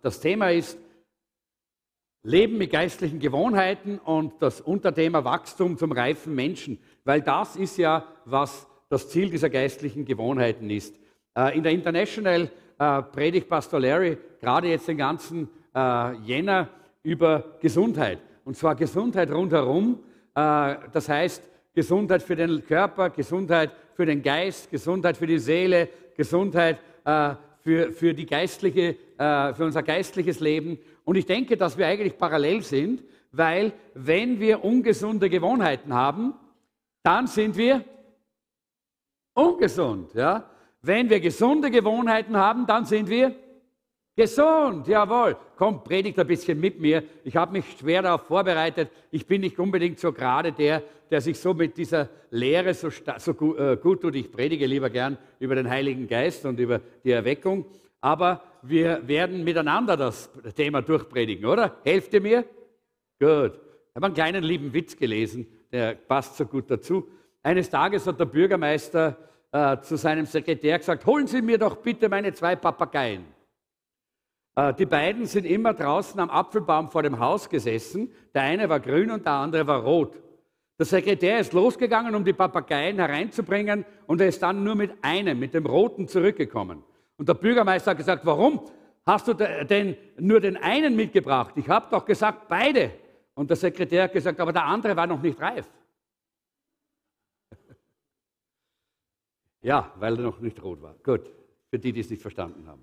Äh, das Thema ist Leben mit geistlichen Gewohnheiten und das Unterthema Wachstum zum reifen Menschen, weil das ist ja, was das Ziel dieser geistlichen Gewohnheiten ist. Äh, in der International äh, predigt Pastor Larry gerade jetzt den ganzen Jänner über Gesundheit. Und zwar Gesundheit rundherum. Das heißt, Gesundheit für den Körper, Gesundheit für den Geist, Gesundheit für die Seele, Gesundheit für, für, die geistliche, äh, für unser geistliches Leben. Und ich denke, dass wir eigentlich parallel sind, weil wenn wir ungesunde Gewohnheiten haben, dann sind wir ungesund. Ja? Wenn wir gesunde Gewohnheiten haben, dann sind wir Gesund, jawohl. Komm, predigt ein bisschen mit mir. Ich habe mich schwer darauf vorbereitet. Ich bin nicht unbedingt so gerade der, der sich so mit dieser Lehre so, so gut, äh, gut tut. Ich predige lieber gern über den Heiligen Geist und über die Erweckung. Aber wir werden miteinander das Thema durchpredigen, oder? Helft ihr mir? Gut. Ich habe einen kleinen lieben Witz gelesen, der passt so gut dazu. Eines Tages hat der Bürgermeister äh, zu seinem Sekretär gesagt, holen Sie mir doch bitte meine zwei Papageien. Äh, die beiden sind immer draußen am Apfelbaum vor dem Haus gesessen. Der eine war grün und der andere war rot. Der Sekretär ist losgegangen, um die Papageien hereinzubringen und er ist dann nur mit einem, mit dem roten, zurückgekommen. Und der Bürgermeister hat gesagt, warum hast du denn nur den einen mitgebracht? Ich habe doch gesagt, beide. Und der Sekretär hat gesagt, aber der andere war noch nicht reif. ja, weil er noch nicht rot war. Gut, für die, die es nicht verstanden haben.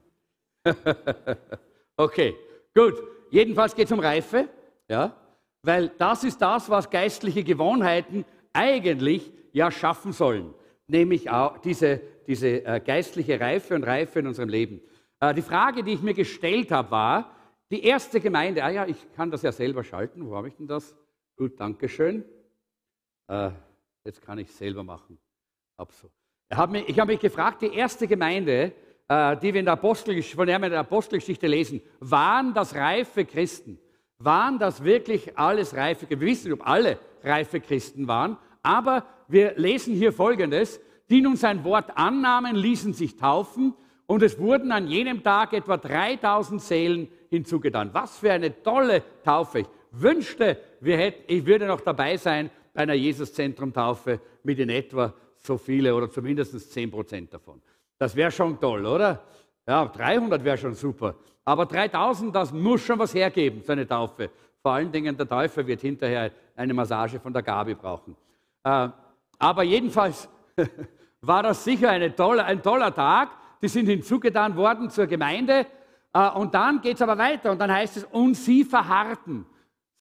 okay, gut. Jedenfalls geht es um Reife, ja, weil das ist das, was geistliche Gewohnheiten eigentlich ja schaffen sollen, nämlich auch diese, diese äh, geistliche Reife und Reife in unserem Leben. Äh, die Frage, die ich mir gestellt habe, war, die erste Gemeinde, ah ja, ich kann das ja selber schalten, wo habe ich denn das? Gut, danke schön. Äh, jetzt kann ich es selber machen. Hab so. Ich habe mich, hab mich gefragt, die erste Gemeinde, die wir in der Apostelgeschichte, von der wir in der Apostelgeschichte lesen, waren das reife Christen. Waren das wirklich alles reife Christen? Wir wissen nicht, ob alle reife Christen waren, aber wir lesen hier Folgendes. Die nun sein Wort annahmen, ließen sich taufen und es wurden an jenem Tag etwa 3000 Seelen hinzugetan. Was für eine tolle Taufe. Ich wünschte, wir hätten, ich würde noch dabei sein bei einer Jesuszentrum-Taufe mit in etwa so viele oder zumindest 10 Prozent davon. Das wäre schon toll, oder? Ja, 300 wäre schon super. Aber 3000, das muss schon was hergeben, so eine Taufe. Vor allen Dingen der Täufer wird hinterher eine Massage von der Gabi brauchen. Äh, aber jedenfalls war das sicher tolle, ein toller Tag. Die sind hinzugetan worden zur Gemeinde. Äh, und dann geht es aber weiter und dann heißt es, und sie verharrten.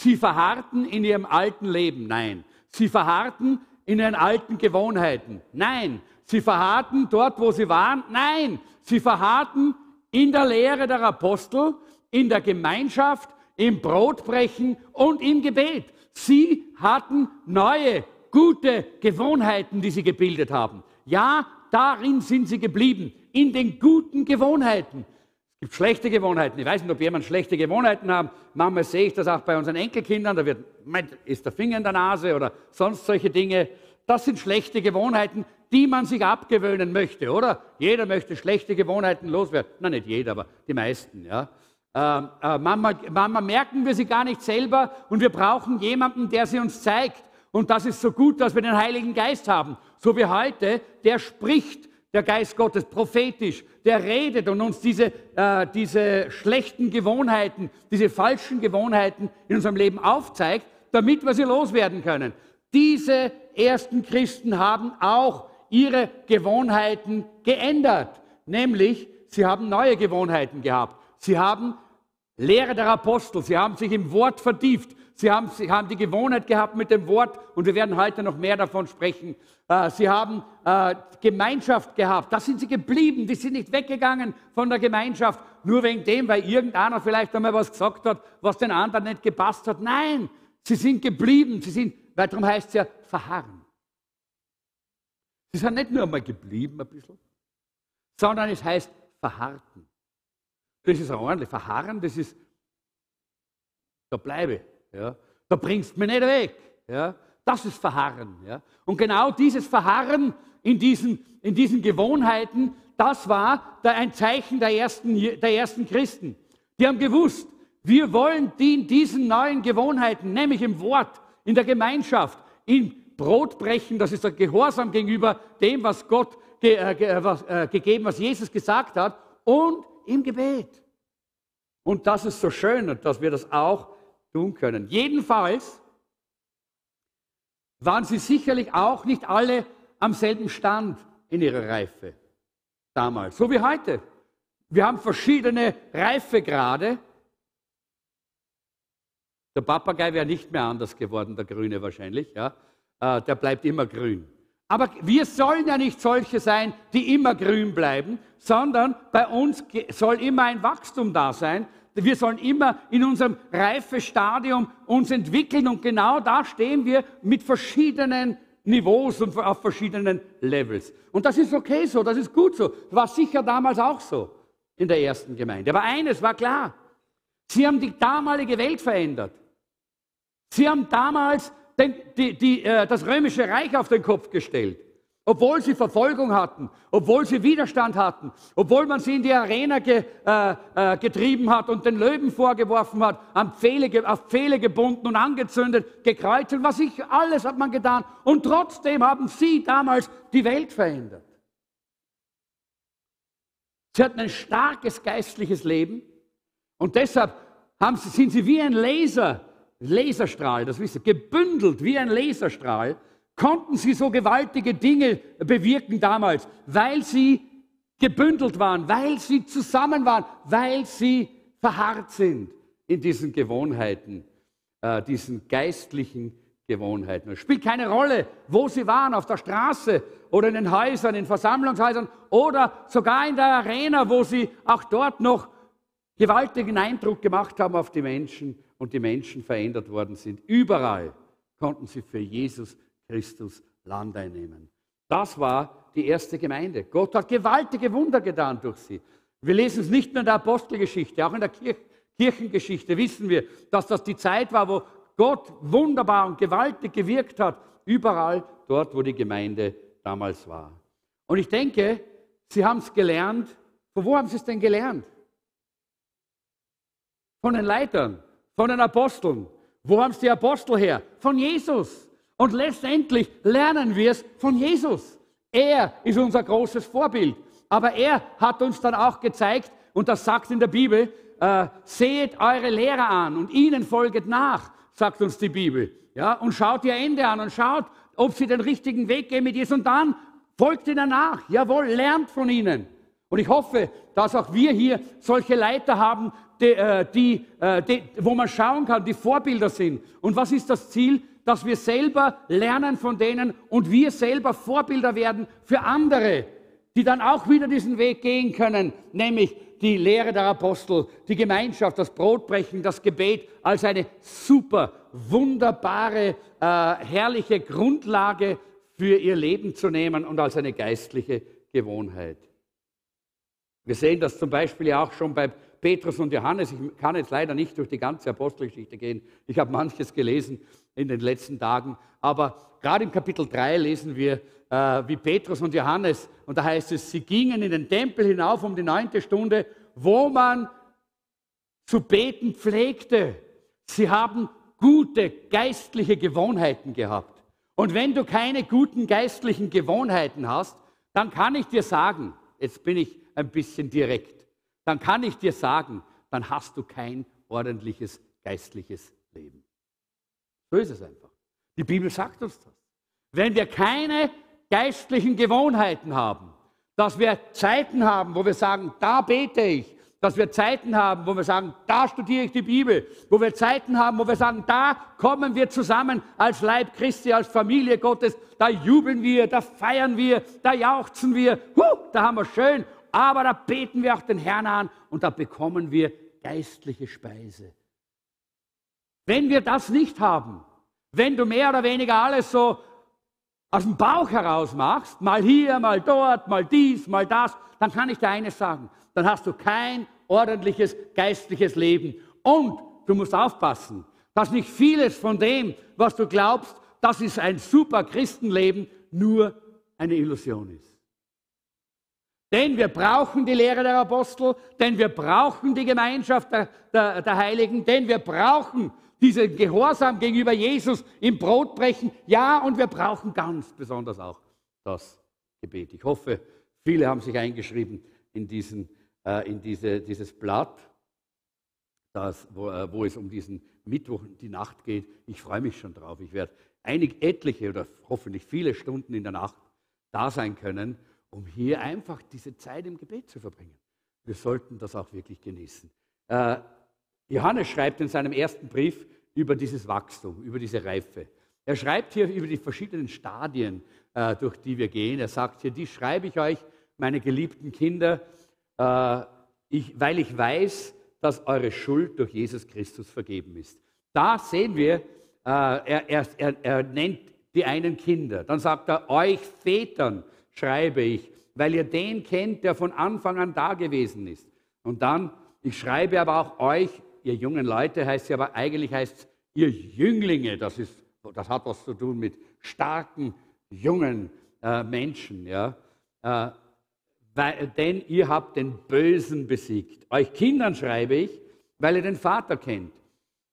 Sie verharrten in ihrem alten Leben. Nein. Sie verharrten in ihren alten Gewohnheiten. Nein. Sie verharrten dort, wo sie waren? Nein, sie verharrten in der Lehre der Apostel, in der Gemeinschaft, im Brotbrechen und im Gebet. Sie hatten neue, gute Gewohnheiten, die sie gebildet haben. Ja, darin sind sie geblieben, in den guten Gewohnheiten. Es gibt schlechte Gewohnheiten. Ich weiß nicht, ob jemand schlechte Gewohnheiten hat. Manchmal sehe ich das auch bei unseren Enkelkindern. Da wird, ist der Finger in der Nase oder sonst solche Dinge. Das sind schlechte Gewohnheiten, die man sich abgewöhnen möchte, oder? Jeder möchte schlechte Gewohnheiten loswerden. Na, nicht jeder, aber die meisten, ja. Ähm, äh, manchmal merken wir sie gar nicht selber und wir brauchen jemanden, der sie uns zeigt. Und das ist so gut, dass wir den Heiligen Geist haben. So wie heute, der spricht, der Geist Gottes, prophetisch, der redet und uns diese, äh, diese schlechten Gewohnheiten, diese falschen Gewohnheiten in unserem Leben aufzeigt, damit wir sie loswerden können. Diese ersten Christen haben auch ihre Gewohnheiten geändert. Nämlich, sie haben neue Gewohnheiten gehabt. Sie haben Lehre der Apostel, sie haben sich im Wort vertieft. Sie haben, sie haben die Gewohnheit gehabt mit dem Wort und wir werden heute noch mehr davon sprechen. Äh, sie haben äh, Gemeinschaft gehabt. Da sind sie geblieben. Die sind nicht weggegangen von der Gemeinschaft, nur wegen dem, weil irgendeiner vielleicht einmal was gesagt hat, was den anderen nicht gepasst hat. Nein, sie sind geblieben. Sie sind, weil darum heißt es ja, verharren. Sie sind nicht nur einmal geblieben ein bisschen, sondern es heißt verharrten. Das ist ordentlich. Verharren, das ist, da bleibe. Ja. Da bringst du mich nicht weg. Ja. Das ist Verharren. Ja. Und genau dieses Verharren in diesen, in diesen Gewohnheiten, das war ein Zeichen der ersten, der ersten Christen. Die haben gewusst, wir wollen in diesen neuen Gewohnheiten, nämlich im Wort, in der Gemeinschaft, im Brotbrechen, das ist der Gehorsam gegenüber dem, was Gott äh, ge, äh, was, äh, gegeben, was Jesus gesagt hat, und im Gebet. Und das ist so schön, dass wir das auch tun können. Jedenfalls waren sie sicherlich auch nicht alle am selben Stand in ihrer Reife damals, so wie heute. Wir haben verschiedene Reifegrade der Papagei wäre nicht mehr anders geworden, der Grüne wahrscheinlich. Ja? Äh, der bleibt immer grün. Aber wir sollen ja nicht solche sein, die immer grün bleiben, sondern bei uns soll immer ein Wachstum da sein. Wir sollen immer in unserem Reifestadium uns entwickeln und genau da stehen wir mit verschiedenen Niveaus und auf verschiedenen Levels. Und das ist okay so, das ist gut so. War sicher damals auch so in der ersten Gemeinde. Aber eines war klar, sie haben die damalige Welt verändert. Sie haben damals den, die, die, äh, das römische Reich auf den Kopf gestellt. Obwohl sie Verfolgung hatten, obwohl sie Widerstand hatten, obwohl man sie in die Arena ge, äh, äh, getrieben hat und den Löwen vorgeworfen hat, an Pfähle, auf Pfähle gebunden und angezündet, gekreuzelt, was ich, alles hat man getan. Und trotzdem haben sie damals die Welt verändert. Sie hatten ein starkes geistliches Leben und deshalb sie, sind sie wie ein Laser Laserstrahl, das wisst ihr, gebündelt wie ein Laserstrahl, konnten sie so gewaltige Dinge bewirken damals, weil sie gebündelt waren, weil sie zusammen waren, weil sie verharrt sind in diesen Gewohnheiten, äh, diesen geistlichen Gewohnheiten. Es spielt keine Rolle, wo sie waren, auf der Straße oder in den Häusern, in Versammlungshäusern oder sogar in der Arena, wo sie auch dort noch gewaltigen Eindruck gemacht haben auf die Menschen und die Menschen verändert worden sind. Überall konnten sie für Jesus Christus Land einnehmen. Das war die erste Gemeinde. Gott hat gewaltige Wunder getan durch sie. Wir lesen es nicht nur in der Apostelgeschichte, auch in der Kirch Kirchengeschichte wissen wir, dass das die Zeit war, wo Gott wunderbar und gewaltig gewirkt hat, überall dort, wo die Gemeinde damals war. Und ich denke, sie haben es gelernt. Von wo haben sie es denn gelernt? Von den Leitern, von den Aposteln. Wo haben es die Apostel her? Von Jesus. Und letztendlich lernen wir es von Jesus. Er ist unser großes Vorbild. Aber er hat uns dann auch gezeigt, und das sagt in der Bibel, äh, seht eure Lehrer an und ihnen folget nach, sagt uns die Bibel. Ja, und schaut ihr Ende an und schaut, ob sie den richtigen Weg gehen mit Jesus. Und dann folgt ihnen nach. Jawohl, lernt von ihnen. Und ich hoffe, dass auch wir hier solche Leiter haben, die, äh, die, äh, die, wo man schauen kann, die Vorbilder sind. Und was ist das Ziel? Dass wir selber lernen von denen und wir selber Vorbilder werden für andere, die dann auch wieder diesen Weg gehen können, nämlich die Lehre der Apostel, die Gemeinschaft, das Brotbrechen, das Gebet als eine super, wunderbare, äh, herrliche Grundlage für ihr Leben zu nehmen und als eine geistliche Gewohnheit. Wir sehen das zum Beispiel auch schon bei Petrus und Johannes. Ich kann jetzt leider nicht durch die ganze Apostelgeschichte gehen. Ich habe manches gelesen in den letzten Tagen. Aber gerade im Kapitel 3 lesen wir, äh, wie Petrus und Johannes, und da heißt es, sie gingen in den Tempel hinauf um die neunte Stunde, wo man zu beten pflegte. Sie haben gute geistliche Gewohnheiten gehabt. Und wenn du keine guten geistlichen Gewohnheiten hast, dann kann ich dir sagen, jetzt bin ich ein bisschen direkt, dann kann ich dir sagen, dann hast du kein ordentliches geistliches Leben. So ist es einfach. Die Bibel sagt uns das. Wenn wir keine geistlichen Gewohnheiten haben, dass wir Zeiten haben, wo wir sagen, da bete ich, dass wir Zeiten haben, wo wir sagen, da studiere ich die Bibel, wo wir Zeiten haben, wo wir sagen, da kommen wir zusammen als Leib Christi, als Familie Gottes, da jubeln wir, da feiern wir, da jauchzen wir, huh, da haben wir schön aber da beten wir auch den Herrn an und da bekommen wir geistliche Speise. Wenn wir das nicht haben, wenn du mehr oder weniger alles so aus dem Bauch heraus machst, mal hier, mal dort, mal dies, mal das, dann kann ich dir eines sagen, dann hast du kein ordentliches geistliches Leben. Und du musst aufpassen, dass nicht vieles von dem, was du glaubst, das ist ein super Christenleben, nur eine Illusion ist. Denn wir brauchen die Lehre der Apostel, denn wir brauchen die Gemeinschaft der, der, der Heiligen, denn wir brauchen diesen Gehorsam gegenüber Jesus im Brotbrechen. Ja, und wir brauchen ganz besonders auch das Gebet. Ich hoffe, viele haben sich eingeschrieben in, diesen, äh, in diese, dieses Blatt, das, wo, äh, wo es um diesen Mittwoch, die Nacht geht. Ich freue mich schon drauf. Ich werde einig etliche oder hoffentlich viele Stunden in der Nacht da sein können, um hier einfach diese Zeit im Gebet zu verbringen. Wir sollten das auch wirklich genießen. Äh, Johannes schreibt in seinem ersten Brief über dieses Wachstum, über diese Reife. Er schreibt hier über die verschiedenen Stadien, äh, durch die wir gehen. Er sagt hier, die schreibe ich euch, meine geliebten Kinder, äh, weil ich weiß, dass eure Schuld durch Jesus Christus vergeben ist. Da sehen wir, er, er, er nennt die einen Kinder. Dann sagt er, euch Vätern schreibe ich, weil ihr den kennt, der von Anfang an da gewesen ist. Und dann, ich schreibe aber auch euch, ihr jungen Leute, heißt es aber eigentlich heißt es, ihr Jünglinge, das, ist, das hat was zu tun mit starken, jungen äh, Menschen, ja. Äh, weil, denn ihr habt den Bösen besiegt. Euch Kindern schreibe ich, weil ihr den Vater kennt.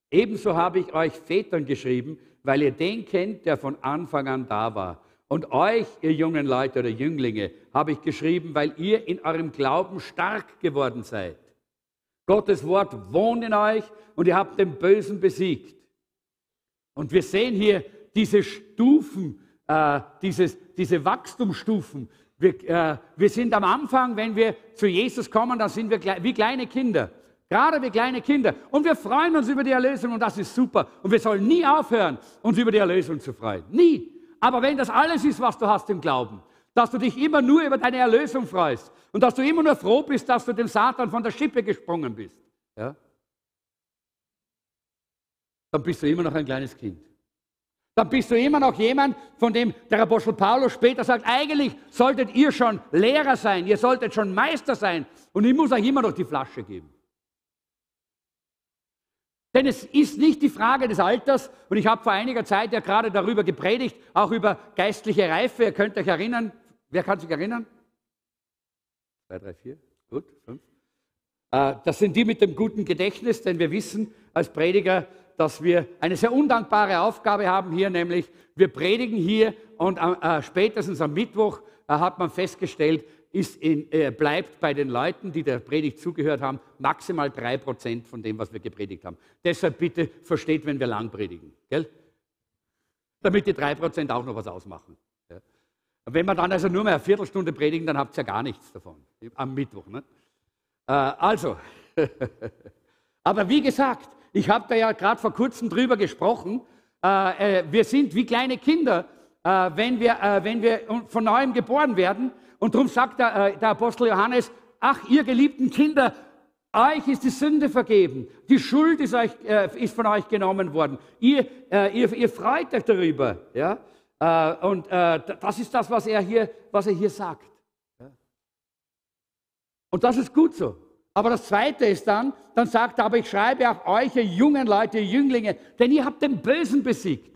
Ebenso habe ich euch Vätern geschrieben, weil ihr den kennt, der von Anfang an da war. Und euch, ihr jungen Leute oder Jünglinge, habe ich geschrieben, weil ihr in eurem Glauben stark geworden seid. Gottes Wort wohnt in euch und ihr habt den Bösen besiegt. Und wir sehen hier diese Stufen, äh, dieses, diese Wachstumsstufen. Wir, äh, wir sind am Anfang, wenn wir zu Jesus kommen, dann sind wir wie kleine Kinder. Gerade wie kleine Kinder. Und wir freuen uns über die Erlösung und das ist super. Und wir sollen nie aufhören, uns über die Erlösung zu freuen. Nie. Aber wenn das alles ist, was du hast im Glauben, dass du dich immer nur über deine Erlösung freust und dass du immer nur froh bist, dass du dem Satan von der Schippe gesprungen bist, ja, dann bist du immer noch ein kleines Kind. Dann bist du immer noch jemand, von dem der Apostel Paulus später sagt, eigentlich solltet ihr schon Lehrer sein, ihr solltet schon Meister sein und ich muss euch immer noch die Flasche geben. Denn es ist nicht die Frage des Alters, und ich habe vor einiger Zeit ja gerade darüber gepredigt, auch über geistliche Reife. Ihr könnt euch erinnern, wer kann sich erinnern? Zwei, drei, vier, gut, fünf. Äh, das sind die mit dem guten Gedächtnis, denn wir wissen als Prediger, dass wir eine sehr undankbare Aufgabe haben hier, nämlich wir predigen hier und äh, spätestens am Mittwoch äh, hat man festgestellt, in, äh, bleibt bei den Leuten, die der Predigt zugehört haben, maximal drei Prozent von dem, was wir gepredigt haben. Deshalb bitte versteht, wenn wir lang predigen. Gell? Damit die drei Prozent auch noch was ausmachen. Ja? Wenn wir dann also nur mehr eine Viertelstunde predigen, dann habt ihr ja gar nichts davon. Am Mittwoch. Ne? Äh, also, aber wie gesagt, ich habe da ja gerade vor kurzem drüber gesprochen. Äh, äh wir sind wie kleine Kinder, äh, wenn wir, äh, wenn wir von neuem geboren werden und darum sagt der, äh, der Apostel Johannes, ach ihr geliebten Kinder, euch ist die Sünde vergeben. Die Schuld ist, euch, äh, ist von euch genommen worden. Ihr, äh, ihr, ihr, freut euch darüber. Ja? Äh, und äh, das ist das, was er hier, was er hier sagt. Und das ist gut so. Aber das Zweite ist dann, dann sagt er, aber ich schreibe auch euch, ihr jungen Leute, ihr Jünglinge, denn ihr habt den Bösen besiegt.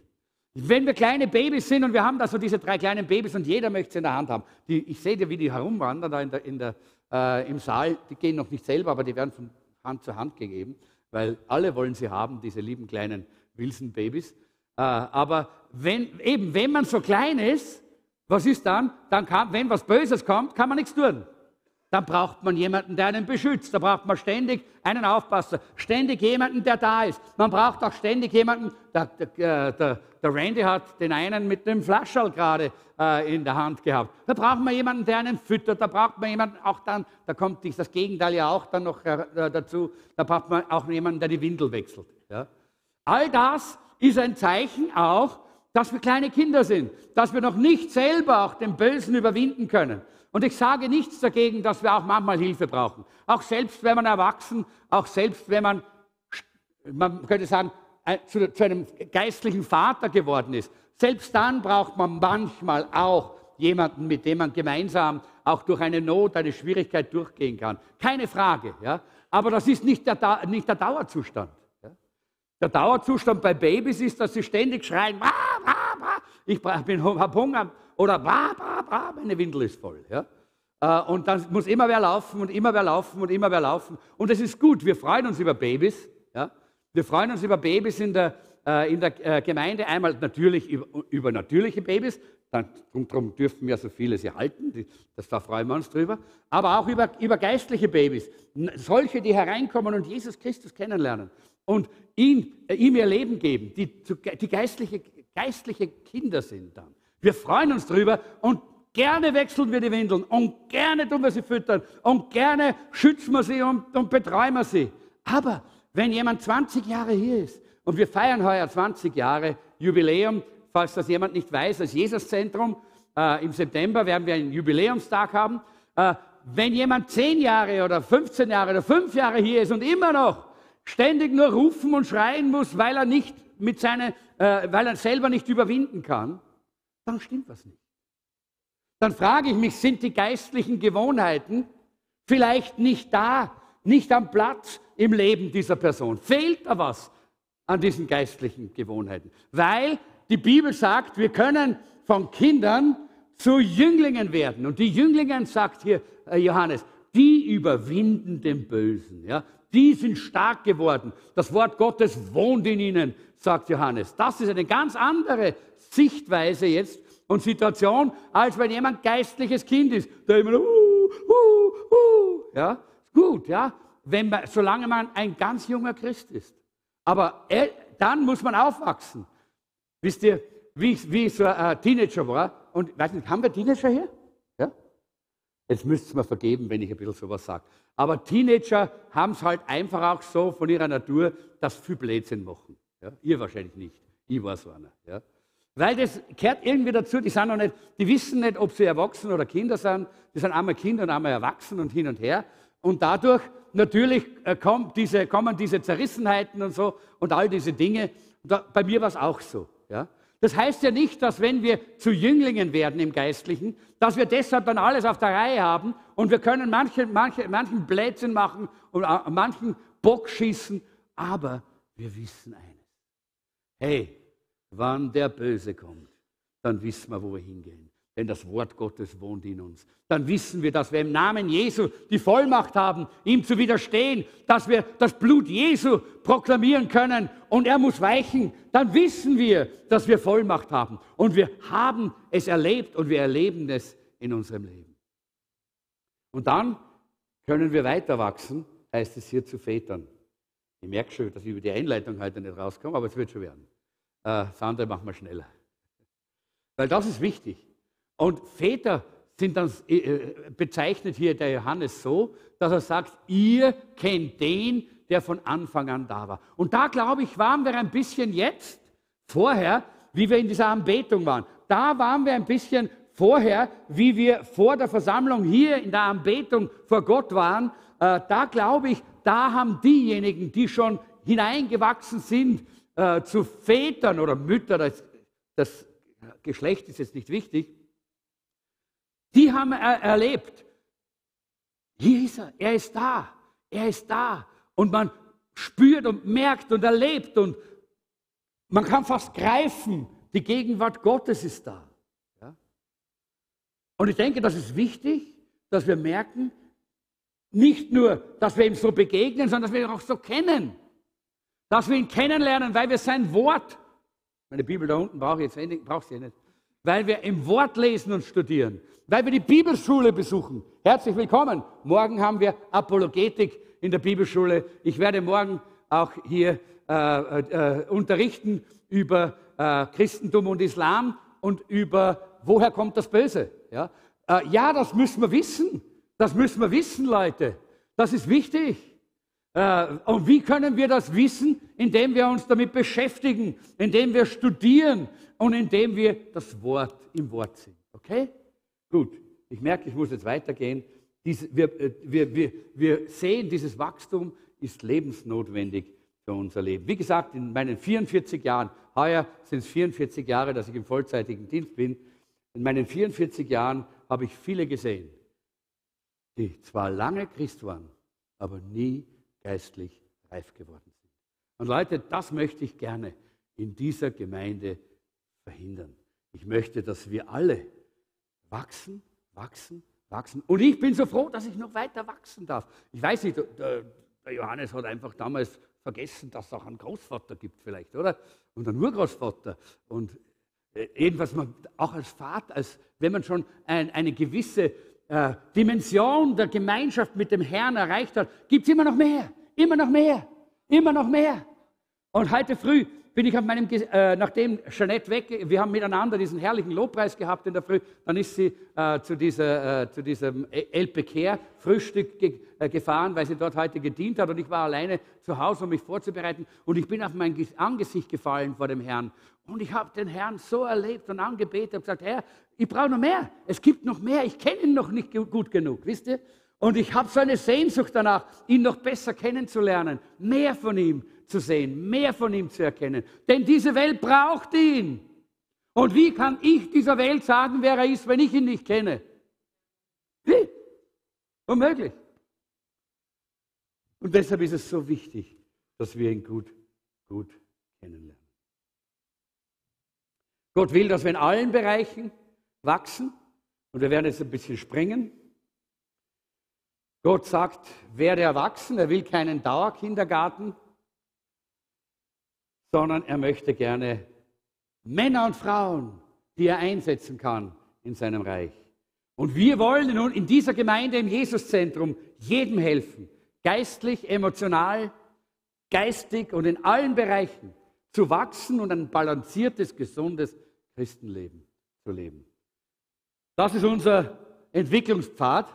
Wenn wir kleine Babys sind und wir haben da so diese drei kleinen Babys und jeder möchte sie in der Hand haben. Die, ich sehe dir, wie die herumwandern da in der, in der, äh, im Saal. Die gehen noch nicht selber, aber die werden von Hand zu Hand gegeben, weil alle wollen sie haben, diese lieben kleinen Wilson-Babys. Äh, aber wenn, eben, wenn man so klein ist, was ist dann? Dann kann, wenn was Böses kommt, kann man nichts tun dann braucht man jemanden, der einen beschützt. Da braucht man ständig einen Aufpasser, ständig jemanden, der da ist. Man braucht auch ständig jemanden, der, der, der, der Randy hat den einen mit dem Flascherl gerade äh, in der Hand gehabt. Da braucht man jemanden, der einen füttert. Da braucht man jemanden auch dann, da kommt das Gegenteil ja auch dann noch äh, dazu, da braucht man auch jemanden, der die Windel wechselt. Ja? All das ist ein Zeichen auch, dass wir kleine Kinder sind, dass wir noch nicht selber auch den Bösen überwinden können. Und ich sage nichts dagegen, dass wir auch manchmal Hilfe brauchen. Auch selbst wenn man erwachsen, auch selbst wenn man, man könnte sagen, zu, zu einem geistlichen Vater geworden ist. Selbst dann braucht man manchmal auch jemanden, mit dem man gemeinsam auch durch eine Not, eine Schwierigkeit durchgehen kann. Keine Frage. Ja? Aber das ist nicht der, nicht der Dauerzustand. Ja? Der Dauerzustand bei Babys ist, dass sie ständig schreien, ich habe Hunger oder bra, bra, bra, meine Windel ist voll. Ja? Äh, und dann muss immer wer laufen und immer wer laufen und immer wer laufen. Und das ist gut. Wir freuen uns über Babys. Ja? Wir freuen uns über Babys in der, äh, in der äh, Gemeinde. Einmal natürlich über, über natürliche Babys. darum dürfen wir so viele sie halten. Das, da freuen wir uns drüber. Aber auch über, über geistliche Babys. Solche, die hereinkommen und Jesus Christus kennenlernen und ihn, ihm ihr Leben geben, die, die geistliche, geistliche Kinder sind dann. Wir freuen uns drüber und Gerne wechseln wir die Windeln und gerne tun wir sie füttern und gerne schützen wir sie und, und betreuen wir sie. Aber wenn jemand 20 Jahre hier ist und wir feiern heuer 20 Jahre Jubiläum, falls das jemand nicht weiß, das Jesuszentrum, äh, im September werden wir einen Jubiläumstag haben. Äh, wenn jemand 10 Jahre oder 15 Jahre oder 5 Jahre hier ist und immer noch ständig nur rufen und schreien muss, weil er, nicht mit seine, äh, weil er selber nicht überwinden kann, dann stimmt was nicht dann frage ich mich, sind die geistlichen Gewohnheiten vielleicht nicht da, nicht am Platz im Leben dieser Person? Fehlt da was an diesen geistlichen Gewohnheiten? Weil die Bibel sagt, wir können von Kindern zu Jünglingen werden. Und die Jünglingen, sagt hier äh, Johannes, die überwinden den Bösen. Ja? Die sind stark geworden. Das Wort Gottes wohnt in ihnen, sagt Johannes. Das ist eine ganz andere Sichtweise jetzt und Situation, als wenn jemand geistliches Kind ist, der immer, uh, uh, uh, ja, gut, ja, wenn man, solange man ein ganz junger Christ ist. Aber er, dann muss man aufwachsen. Wisst ihr, wie, wie so ein Teenager war, und weiß nicht, haben wir Teenager hier? Ja? Jetzt müsst ihr mir vergeben, wenn ich ein bisschen sowas sage. Aber Teenager haben es halt einfach auch so von ihrer Natur, dass sie viel Blödsinn machen. Ja? Ihr wahrscheinlich nicht. Ich war so einer. Ja? Weil das gehört irgendwie dazu, die, sind noch nicht, die wissen nicht, ob sie erwachsen oder Kinder sind. Die sind einmal Kinder und einmal erwachsen und hin und her. Und dadurch natürlich äh, kommt diese, kommen diese Zerrissenheiten und so und all diese Dinge. Da, bei mir war es auch so. Ja? Das heißt ja nicht, dass wenn wir zu Jünglingen werden im Geistlichen, dass wir deshalb dann alles auf der Reihe haben und wir können manche, manche, manchen Blödsinn machen und manchen Bock schießen, aber wir wissen eines. Hey, Wann der Böse kommt, dann wissen wir, wo wir hingehen. Denn das Wort Gottes wohnt in uns. Dann wissen wir, dass wir im Namen Jesu die Vollmacht haben, ihm zu widerstehen, dass wir das Blut Jesu proklamieren können und er muss weichen. Dann wissen wir, dass wir Vollmacht haben. Und wir haben es erlebt und wir erleben es in unserem Leben. Und dann können wir weiter wachsen, heißt es hier zu Vätern. Ich merke schon, dass ich über die Einleitung heute nicht rauskomme, aber es wird schon werden. Äh, das andere machen wir schneller. Weil das ist wichtig. Und Väter sind dann äh, äh, bezeichnet hier der Johannes so, dass er sagt, ihr kennt den, der von Anfang an da war. Und da, glaube ich, waren wir ein bisschen jetzt, vorher, wie wir in dieser Anbetung waren. Da waren wir ein bisschen vorher, wie wir vor der Versammlung hier in der Anbetung vor Gott waren. Äh, da glaube ich, da haben diejenigen, die schon hineingewachsen sind äh, zu Vätern oder Müttern, das, das, Geschlecht ist jetzt nicht wichtig, die haben er erlebt, hier ist er, er ist da, er ist da. Und man spürt und merkt und erlebt und man kann fast greifen, die Gegenwart Gottes ist da. Ja? Und ich denke, das ist wichtig, dass wir merken, nicht nur, dass wir ihm so begegnen, sondern dass wir ihn auch so kennen. Dass wir ihn kennenlernen, weil wir sein Wort, meine Bibel da unten brauche ich jetzt brauchst du ja nicht, weil wir im Wort lesen und studieren, weil wir die Bibelschule besuchen. Herzlich willkommen. Morgen haben wir Apologetik in der Bibelschule. Ich werde morgen auch hier äh, äh, unterrichten über äh, Christentum und Islam und über woher kommt das Böse. Ja? Äh, ja, das müssen wir wissen. Das müssen wir wissen, Leute. Das ist wichtig. Äh, und wie können wir das wissen? Indem wir uns damit beschäftigen, indem wir studieren und indem wir das Wort im Wort sind. Okay? Gut. Ich merke, ich muss jetzt weitergehen. Dies, wir, äh, wir, wir, wir sehen, dieses Wachstum ist lebensnotwendig für unser Leben. Wie gesagt, in meinen 44 Jahren, heuer sind es 44 Jahre, dass ich im vollzeitigen Dienst bin, in meinen 44 Jahren habe ich viele gesehen, die zwar lange Christ waren, aber nie geistlich reif geworden sind. Und Leute, das möchte ich gerne in dieser Gemeinde verhindern. Ich möchte, dass wir alle wachsen, wachsen, wachsen. Und ich bin so froh, dass ich noch weiter wachsen darf. Ich weiß nicht, der, Johannes hat einfach damals vergessen, dass es auch einen Großvater gibt vielleicht, oder? Und einen Urgroßvater. Und äh, jedenfalls auch als Vater, als wenn man schon ein, eine gewisse äh, Dimension der Gemeinschaft mit dem Herrn erreicht hat, gibt es immer noch mehr, immer noch mehr, immer noch mehr. Und heute früh bin ich auf meinem, äh, nachdem Jeanette weg, wir haben miteinander diesen herrlichen Lobpreis gehabt in der Früh, dann ist sie äh, zu, dieser, äh, zu diesem Care Frühstück ge äh, gefahren, weil sie dort heute gedient hat. Und ich war alleine zu Hause, um mich vorzubereiten. Und ich bin auf mein Angesicht gefallen vor dem Herrn und ich habe den Herrn so erlebt und angebetet und gesagt, Herr, ich brauche noch mehr, es gibt noch mehr, ich kenne ihn noch nicht gut genug, wisst ihr? Und ich habe so eine Sehnsucht danach, ihn noch besser kennenzulernen, mehr von ihm zu sehen, mehr von ihm zu erkennen. Denn diese Welt braucht ihn. Und wie kann ich dieser Welt sagen, wer er ist, wenn ich ihn nicht kenne? Wie? Unmöglich. Und deshalb ist es so wichtig, dass wir ihn gut, gut kennenlernen. Gott will, dass wir in allen Bereichen wachsen. Und wir werden jetzt ein bisschen springen. Gott sagt, werde erwachsen. Er will keinen Dauerkindergarten sondern er möchte gerne Männer und Frauen, die er einsetzen kann in seinem Reich. Und wir wollen nun in dieser Gemeinde im Jesuszentrum jedem helfen, geistlich, emotional, geistig und in allen Bereichen zu wachsen und ein balanciertes, gesundes Christenleben zu leben. Das ist unser Entwicklungspfad.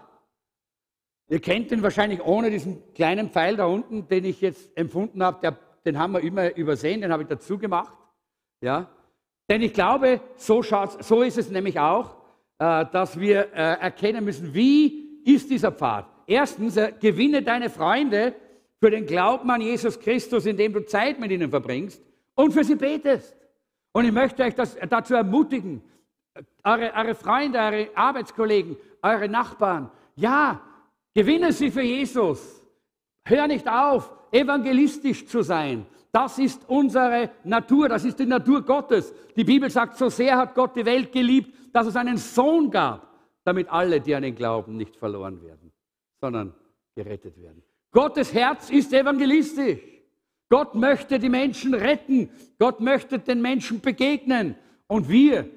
Ihr kennt ihn wahrscheinlich ohne diesen kleinen Pfeil da unten, den ich jetzt empfunden habe, der den haben wir immer übersehen, den habe ich dazu gemacht. Ja? Denn ich glaube, so, so ist es nämlich auch, äh, dass wir äh, erkennen müssen, wie ist dieser Pfad. Erstens, äh, gewinne deine Freunde für den Glauben an Jesus Christus, indem du Zeit mit ihnen verbringst und für sie betest. Und ich möchte euch das, dazu ermutigen, eure, eure Freunde, eure Arbeitskollegen, eure Nachbarn, ja, gewinne sie für Jesus. Hör nicht auf, evangelistisch zu sein. Das ist unsere Natur, das ist die Natur Gottes. Die Bibel sagt, so sehr hat Gott die Welt geliebt, dass es einen Sohn gab, damit alle, die an ihn glauben, nicht verloren werden, sondern gerettet werden. Gottes Herz ist evangelistisch. Gott möchte die Menschen retten. Gott möchte den Menschen begegnen. Und wir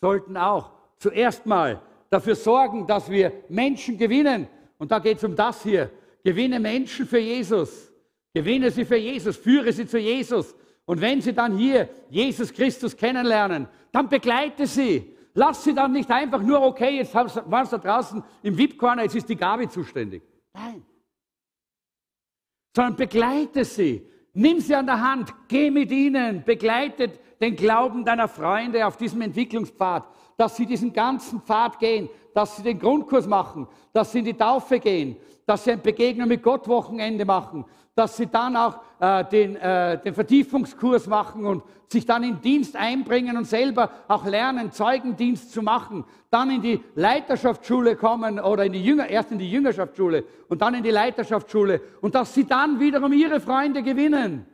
sollten auch zuerst mal dafür sorgen, dass wir Menschen gewinnen. Und da geht es um das hier. Gewinne Menschen für Jesus. Gewinne sie für Jesus. Führe sie zu Jesus. Und wenn sie dann hier Jesus Christus kennenlernen, dann begleite sie. Lass sie dann nicht einfach nur, okay, jetzt waren sie da draußen im VIP-Corner, jetzt ist die Gabi zuständig. Nein. Sondern begleite sie. Nimm sie an der Hand, geh mit ihnen, begleitet den Glauben deiner Freunde auf diesem Entwicklungspfad, dass sie diesen ganzen Pfad gehen, dass sie den Grundkurs machen, dass sie in die Taufe gehen, dass sie ein Begegnung mit Gott Wochenende machen, dass sie dann auch äh, den, äh, den Vertiefungskurs machen und sich dann in Dienst einbringen und selber auch lernen, Zeugendienst zu machen, dann in die Leiterschaftsschule kommen oder in die Jünger, erst in die Jüngerschaftsschule und dann in die Leiterschaftsschule und dass sie dann wiederum ihre Freunde gewinnen.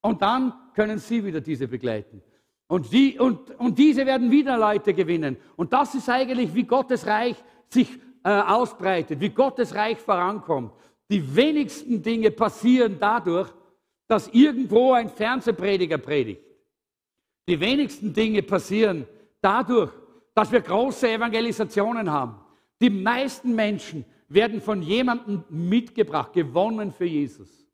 Und dann können sie wieder diese begleiten. Und, die, und, und diese werden wieder Leute gewinnen. Und das ist eigentlich, wie Gottes Reich sich äh, ausbreitet, wie Gottes Reich vorankommt. Die wenigsten Dinge passieren dadurch, dass irgendwo ein Fernsehprediger predigt. Die wenigsten Dinge passieren dadurch, dass wir große Evangelisationen haben. Die meisten Menschen werden von jemandem mitgebracht, gewonnen für Jesus,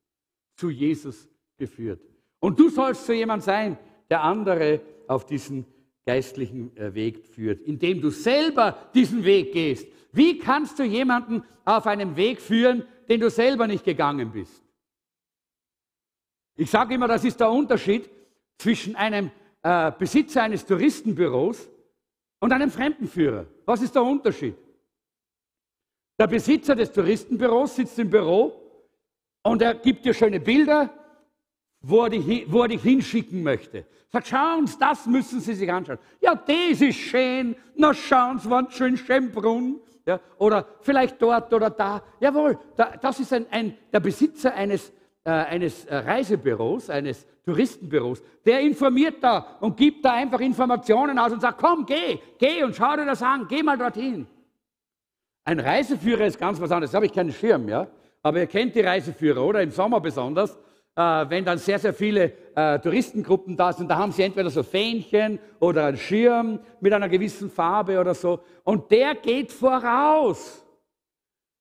zu Jesus geführt. Und du sollst so jemand sein, der andere auf diesen geistlichen äh, Weg führt, indem du selber diesen Weg gehst. Wie kannst du jemanden auf einem Weg führen, den du selber nicht gegangen bist? Ich sage immer, das ist der Unterschied zwischen einem äh, Besitzer eines Touristenbüros und einem Fremdenführer. Was ist der Unterschied? Der Besitzer des Touristenbüros sitzt im Büro und er gibt dir schöne Bilder, wo er dich, wo er dich hinschicken möchte. Sagt, schauen Sie, das müssen Sie sich anschauen. Ja, das ist schön. Na, schauen Sie, wann schön Schönbrunn. Ja, oder vielleicht dort oder da. Jawohl, da, das ist ein, ein, der Besitzer eines, äh, eines äh, Reisebüros, eines Touristenbüros. Der informiert da und gibt da einfach Informationen aus und sagt, komm, geh, geh und schau dir das an, geh mal dorthin. Ein Reiseführer ist ganz was anderes. Da habe ich keinen Schirm, ja. Aber ihr kennt die Reiseführer, oder? Im Sommer besonders. Äh, wenn dann sehr, sehr viele äh, Touristengruppen da sind, da haben sie entweder so Fähnchen oder einen Schirm mit einer gewissen Farbe oder so. Und der geht voraus.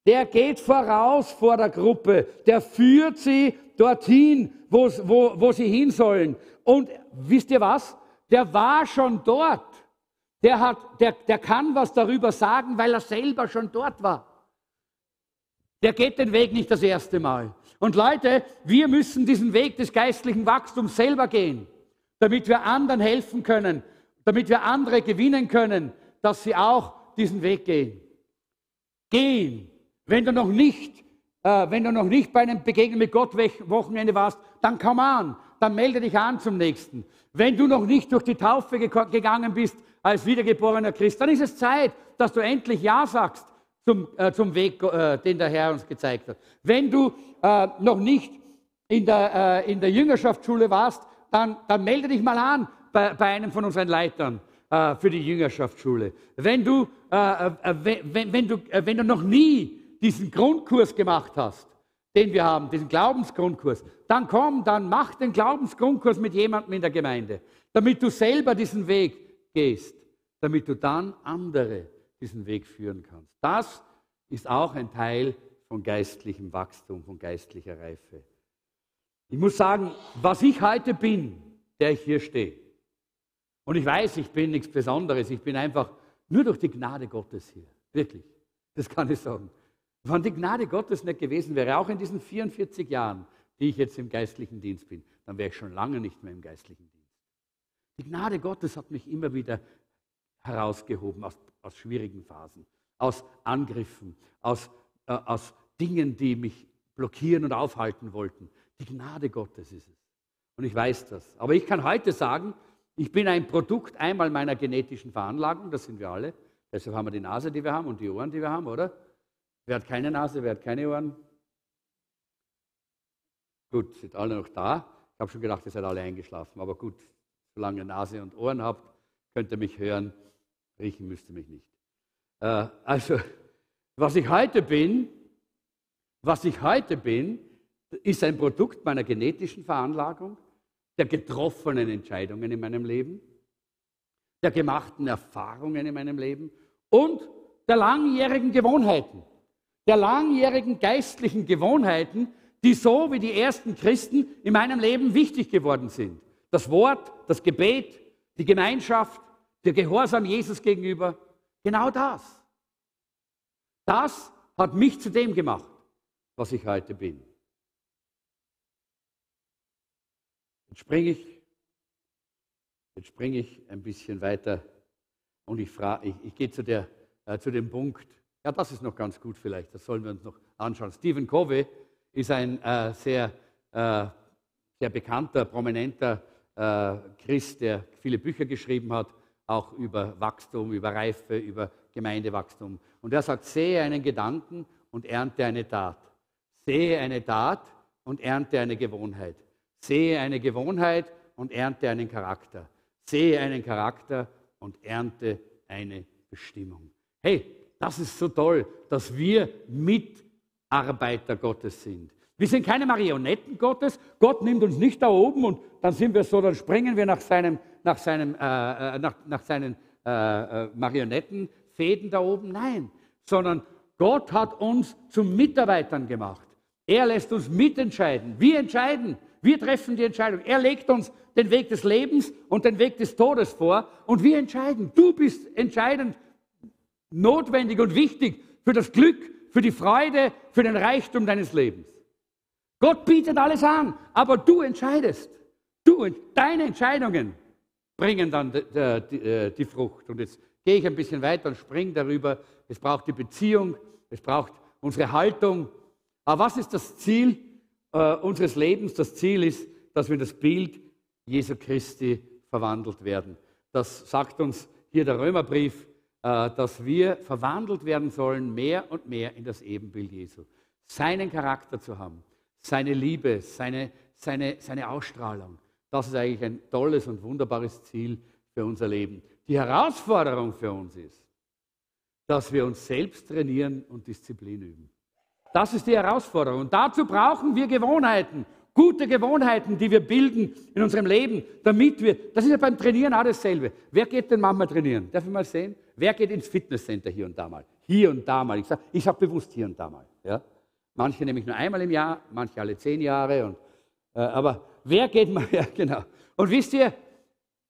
Der geht voraus vor der Gruppe. Der führt sie dorthin, wo, wo, wo sie hin sollen. Und wisst ihr was? Der war schon dort. Der, hat, der, der kann was darüber sagen, weil er selber schon dort war. Der geht den Weg nicht das erste Mal. Und Leute, wir müssen diesen Weg des geistlichen Wachstums selber gehen, damit wir anderen helfen können, damit wir andere gewinnen können, dass sie auch diesen Weg gehen. Gehen. Wenn du noch nicht, äh, wenn du noch nicht bei einem Begegnen mit Gott Wochenende warst, dann komm an, dann melde dich an zum nächsten. Wenn du noch nicht durch die Taufe gegangen bist als wiedergeborener Christ, dann ist es Zeit, dass du endlich Ja sagst zum, äh, zum Weg, äh, den der Herr uns gezeigt hat. Wenn du äh, noch nicht in der, äh, in der Jüngerschaftsschule warst, dann, dann melde dich mal an bei, bei einem von unseren Leitern äh, für die Jüngerschaftsschule. Wenn du, äh, wenn, wenn, du, wenn du noch nie diesen Grundkurs gemacht hast, den wir haben, diesen Glaubensgrundkurs, dann komm, dann mach den Glaubensgrundkurs mit jemandem in der Gemeinde, damit du selber diesen Weg gehst, damit du dann andere diesen Weg führen kannst. Das ist auch ein Teil von geistlichem Wachstum, von geistlicher Reife. Ich muss sagen, was ich heute bin, der ich hier stehe, und ich weiß, ich bin nichts Besonderes, ich bin einfach nur durch die Gnade Gottes hier. Wirklich, das kann ich sagen. Wenn die Gnade Gottes nicht gewesen wäre, auch in diesen 44 Jahren, die ich jetzt im geistlichen Dienst bin, dann wäre ich schon lange nicht mehr im geistlichen Dienst. Die Gnade Gottes hat mich immer wieder herausgehoben aus, aus schwierigen Phasen, aus Angriffen, aus, äh, aus Dingen, die mich blockieren und aufhalten wollten. Die Gnade Gottes ist es. Und ich weiß das. Aber ich kann heute sagen, ich bin ein Produkt einmal meiner genetischen Veranlagung, das sind wir alle. Deshalb haben wir die Nase, die wir haben und die Ohren, die wir haben, oder? Wer hat keine Nase, wer hat keine Ohren? Gut, sind alle noch da. Ich habe schon gedacht, ihr seid alle eingeschlafen. Aber gut, solange ihr Nase und Ohren habt, könnt ihr mich hören. Riechen müsst ihr mich nicht. Äh, also, was ich heute bin, was ich heute bin, ist ein Produkt meiner genetischen Veranlagung, der getroffenen Entscheidungen in meinem Leben, der gemachten Erfahrungen in meinem Leben und der langjährigen Gewohnheiten der langjährigen geistlichen Gewohnheiten, die so wie die ersten Christen in meinem Leben wichtig geworden sind. Das Wort, das Gebet, die Gemeinschaft, der Gehorsam Jesus gegenüber, genau das. Das hat mich zu dem gemacht, was ich heute bin. Jetzt springe ich, jetzt ich ein bisschen weiter und ich, frage, ich, ich gehe zu, der, äh, zu dem Punkt, ja, das ist noch ganz gut vielleicht, das sollen wir uns noch anschauen. Stephen Covey ist ein äh, sehr, äh, sehr bekannter, prominenter äh, Christ, der viele Bücher geschrieben hat, auch über Wachstum, über Reife, über Gemeindewachstum. Und er sagt, sehe einen Gedanken und ernte eine Tat. Sehe eine Tat und ernte eine Gewohnheit. Sehe eine Gewohnheit und ernte einen Charakter. Sehe einen Charakter und ernte eine Bestimmung. Hey, das ist so toll, dass wir Mitarbeiter Gottes sind. Wir sind keine Marionetten Gottes. Gott nimmt uns nicht da oben und dann sind wir so, dann springen wir nach seinem, nach seinem, äh, äh nach, nach seinen äh, äh, Marionettenfäden da oben. Nein, sondern Gott hat uns zu Mitarbeitern gemacht. Er lässt uns mitentscheiden. Wir entscheiden. Wir treffen die Entscheidung. Er legt uns den Weg des Lebens und den Weg des Todes vor und wir entscheiden. Du bist entscheidend notwendig und wichtig für das Glück, für die Freude, für den Reichtum deines Lebens. Gott bietet alles an, aber du entscheidest. Du, deine Entscheidungen bringen dann die, die, äh, die Frucht. Und jetzt gehe ich ein bisschen weiter und springe darüber. Es braucht die Beziehung, es braucht unsere Haltung. Aber was ist das Ziel äh, unseres Lebens? Das Ziel ist, dass wir das Bild Jesu Christi verwandelt werden. Das sagt uns hier der Römerbrief äh, dass wir verwandelt werden sollen, mehr und mehr in das Ebenbild Jesu. Seinen Charakter zu haben, seine Liebe, seine, seine, seine Ausstrahlung. Das ist eigentlich ein tolles und wunderbares Ziel für unser Leben. Die Herausforderung für uns ist, dass wir uns selbst trainieren und Disziplin üben. Das ist die Herausforderung. Und dazu brauchen wir Gewohnheiten, gute Gewohnheiten, die wir bilden in unserem Leben, damit wir, das ist ja beim Trainieren auch dasselbe. Wer geht denn manchmal trainieren? Darf ich mal sehen? Wer geht ins Fitnesscenter hier und da mal? Hier und da mal. Ich sage ich sag bewusst hier und da mal. Ja? Manche nämlich nur einmal im Jahr, manche alle zehn Jahre. Und, äh, aber wer geht mal? Ja, genau. Und wisst ihr,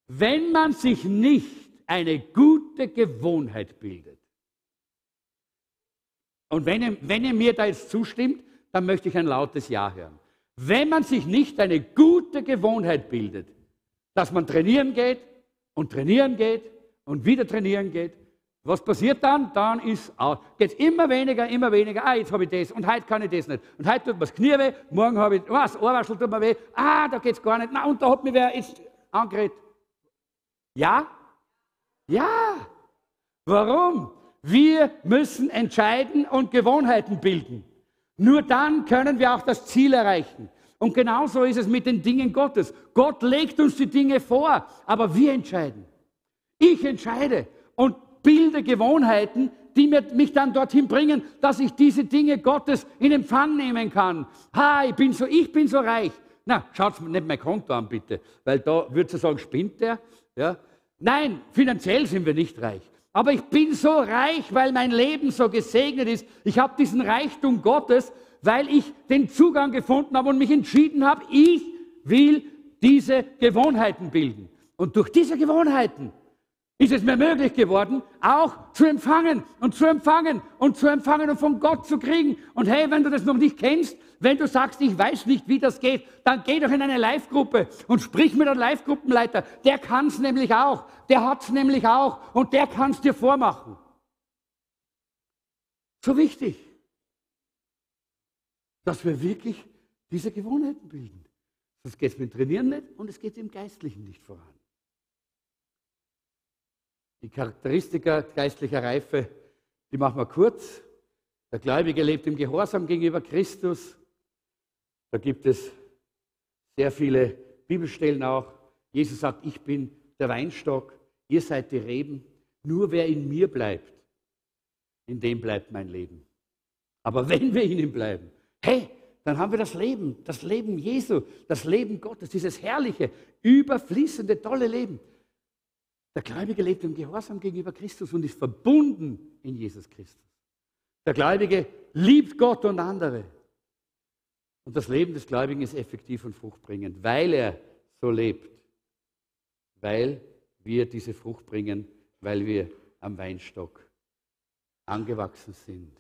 wenn man sich nicht eine gute Gewohnheit bildet, und wenn ihr, wenn ihr mir da jetzt zustimmt, dann möchte ich ein lautes Ja hören. Wenn man sich nicht eine gute Gewohnheit bildet, dass man trainieren geht und trainieren geht und wieder trainieren geht, was passiert dann? Dann geht es immer weniger, immer weniger. Ah, jetzt habe ich das und heute kann ich das nicht. Und heute tut mir das Knie weh, morgen habe ich, das Ohrwaschel tut mir weh. Ah, da geht es gar nicht. Na, und da hat mich wer jetzt angeredet. Ja? Ja. Warum? Wir müssen entscheiden und Gewohnheiten bilden. Nur dann können wir auch das Ziel erreichen. Und genauso ist es mit den Dingen Gottes. Gott legt uns die Dinge vor, aber wir entscheiden. Ich entscheide und bilde Gewohnheiten, die mich dann dorthin bringen, dass ich diese Dinge Gottes in Empfang nehmen kann. Ha, ich bin so, ich bin so reich. Na, schaut nicht mein Konto an, bitte, weil da würdest du sagen, spinnt der? Ja? Nein, finanziell sind wir nicht reich. Aber ich bin so reich, weil mein Leben so gesegnet ist. Ich habe diesen Reichtum Gottes, weil ich den Zugang gefunden habe und mich entschieden habe, ich will diese Gewohnheiten bilden. Und durch diese Gewohnheiten ist es mir möglich geworden, auch zu empfangen und zu empfangen und zu empfangen und von Gott zu kriegen. Und hey, wenn du das noch nicht kennst, wenn du sagst, ich weiß nicht, wie das geht, dann geh doch in eine Live-Gruppe und sprich mit einem Live-Gruppenleiter. Der kann es nämlich auch, der hat es nämlich auch und der kann es dir vormachen. So wichtig, dass wir wirklich diese Gewohnheiten bilden. Sonst geht es mit dem Trainieren nicht und es geht im Geistlichen nicht voran. Die Charakteristika geistlicher Reife, die machen wir kurz. Der Gläubige lebt im Gehorsam gegenüber Christus. Da gibt es sehr viele Bibelstellen auch. Jesus sagt, ich bin der Weinstock, ihr seid die Reben. Nur wer in mir bleibt, in dem bleibt mein Leben. Aber wenn wir in ihm bleiben, hey, dann haben wir das Leben, das Leben Jesu, das Leben Gottes, dieses herrliche, überfließende, tolle Leben. Der Gläubige lebt im Gehorsam gegenüber Christus und ist verbunden in Jesus Christus. Der Gläubige liebt Gott und andere. Und das Leben des Gläubigen ist effektiv und fruchtbringend, weil er so lebt. Weil wir diese Frucht bringen, weil wir am Weinstock angewachsen sind.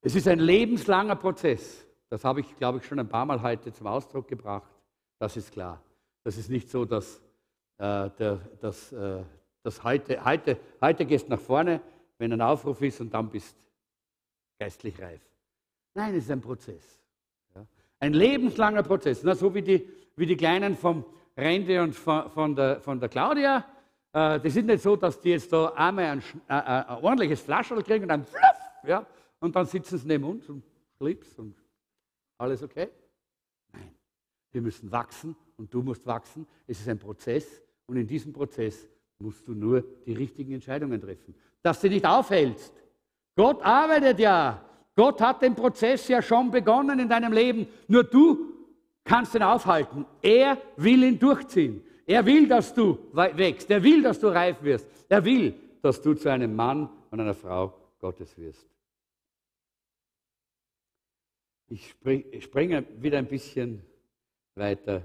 Es ist ein lebenslanger Prozess. Das habe ich, glaube ich, schon ein paar Mal heute zum Ausdruck gebracht. Das ist klar. Das ist nicht so, dass äh, der, das, äh, das heute, heute, heute gehst nach vorne, wenn ein Aufruf ist und dann bist geistlich reif. Nein, es ist ein Prozess. Ja. Ein lebenslanger Prozess. Na, so wie die, wie die Kleinen vom Rende und von, von, der, von der Claudia. Äh, das ist nicht so, dass die jetzt da einmal ein, äh, äh, ein ordentliches Flascherl kriegen und dann fluff, ja, und dann sitzen sie neben uns und schlips und alles okay. Nein, wir müssen wachsen und du musst wachsen. Es ist ein Prozess und in diesem Prozess musst du nur die richtigen Entscheidungen treffen. Dass du nicht aufhältst. Gott arbeitet ja. Gott hat den Prozess ja schon begonnen in deinem Leben. Nur du kannst ihn aufhalten. Er will ihn durchziehen. Er will, dass du wächst. Er will, dass du reif wirst. Er will, dass du zu einem Mann und einer Frau Gottes wirst. Ich springe wieder ein bisschen weiter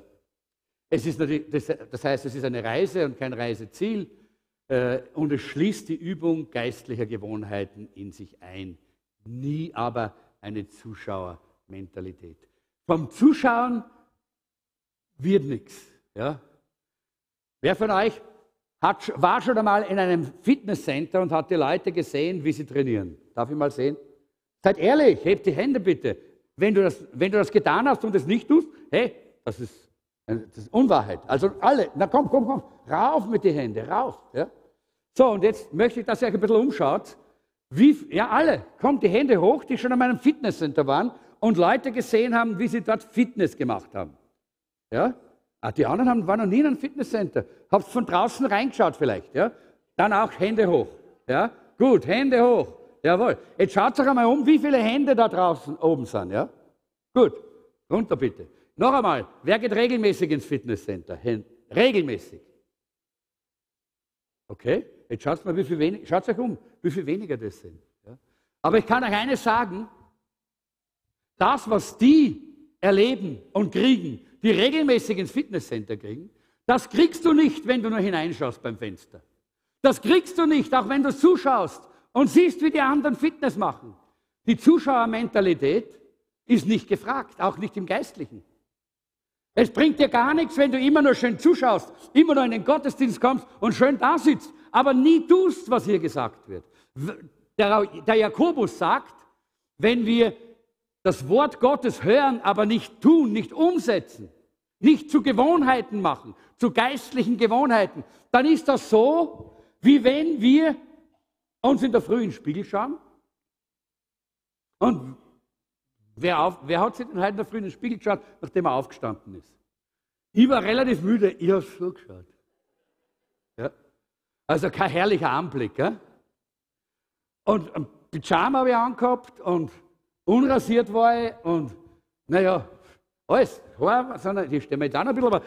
es ist natürlich, das heißt, es ist eine Reise und kein Reiseziel äh, und es schließt die Übung geistlicher Gewohnheiten in sich ein. Nie aber eine Zuschauermentalität. Vom Zuschauen wird nichts. Ja? Wer von euch hat, war schon einmal in einem Fitnesscenter und hat die Leute gesehen, wie sie trainieren? Darf ich mal sehen? Seid ehrlich, hebt die Hände bitte. Wenn du das, wenn du das getan hast und es nicht tust, hey, das ist das ist Unwahrheit. Also alle, na komm, komm, komm, rauf mit den Händen, rauf. Ja? So, und jetzt möchte ich, dass ihr euch ein bisschen umschaut. Wie, ja, alle, kommt die Hände hoch, die schon an meinem Fitnesscenter waren und Leute gesehen haben, wie sie dort Fitness gemacht haben. Ja? Ah, die anderen haben, waren noch nie in einem Fitnesscenter. Habt von draußen reingeschaut vielleicht. Ja? Dann auch Hände hoch. Ja? Gut, Hände hoch. Jawohl. Jetzt schaut euch einmal um, wie viele Hände da draußen oben sind. Ja? Gut, runter bitte. Noch einmal, wer geht regelmäßig ins Fitnesscenter? Regelmäßig. Okay, jetzt schaut mal, wie viel wenig, schaut euch um, wie viel weniger das sind. Ja? Aber ich kann euch eines sagen, das, was die erleben und kriegen, die regelmäßig ins Fitnesscenter kriegen, das kriegst du nicht, wenn du nur hineinschaust beim Fenster. Das kriegst du nicht, auch wenn du zuschaust und siehst, wie die anderen Fitness machen. Die Zuschauermentalität ist nicht gefragt, auch nicht im Geistlichen. Es bringt dir gar nichts, wenn du immer nur schön zuschaust, immer nur in den Gottesdienst kommst und schön da sitzt, aber nie tust, was hier gesagt wird. Der, der Jakobus sagt, wenn wir das Wort Gottes hören, aber nicht tun, nicht umsetzen, nicht zu Gewohnheiten machen, zu geistlichen Gewohnheiten, dann ist das so, wie wenn wir uns in der Früh in den Spiegel schauen. Und wer, auf, wer hat sich denn heute in der Früh in den Spiegel geschaut, nachdem er aufgestanden ist? Ich war relativ müde, ich habe so geschaut. Ja? Also kein herrlicher Anblick. Ja? Und ein Pyjama habe ich angehabt und unrasiert war ich und naja, alles. Haar, die stehen mir noch ein bisschen, aber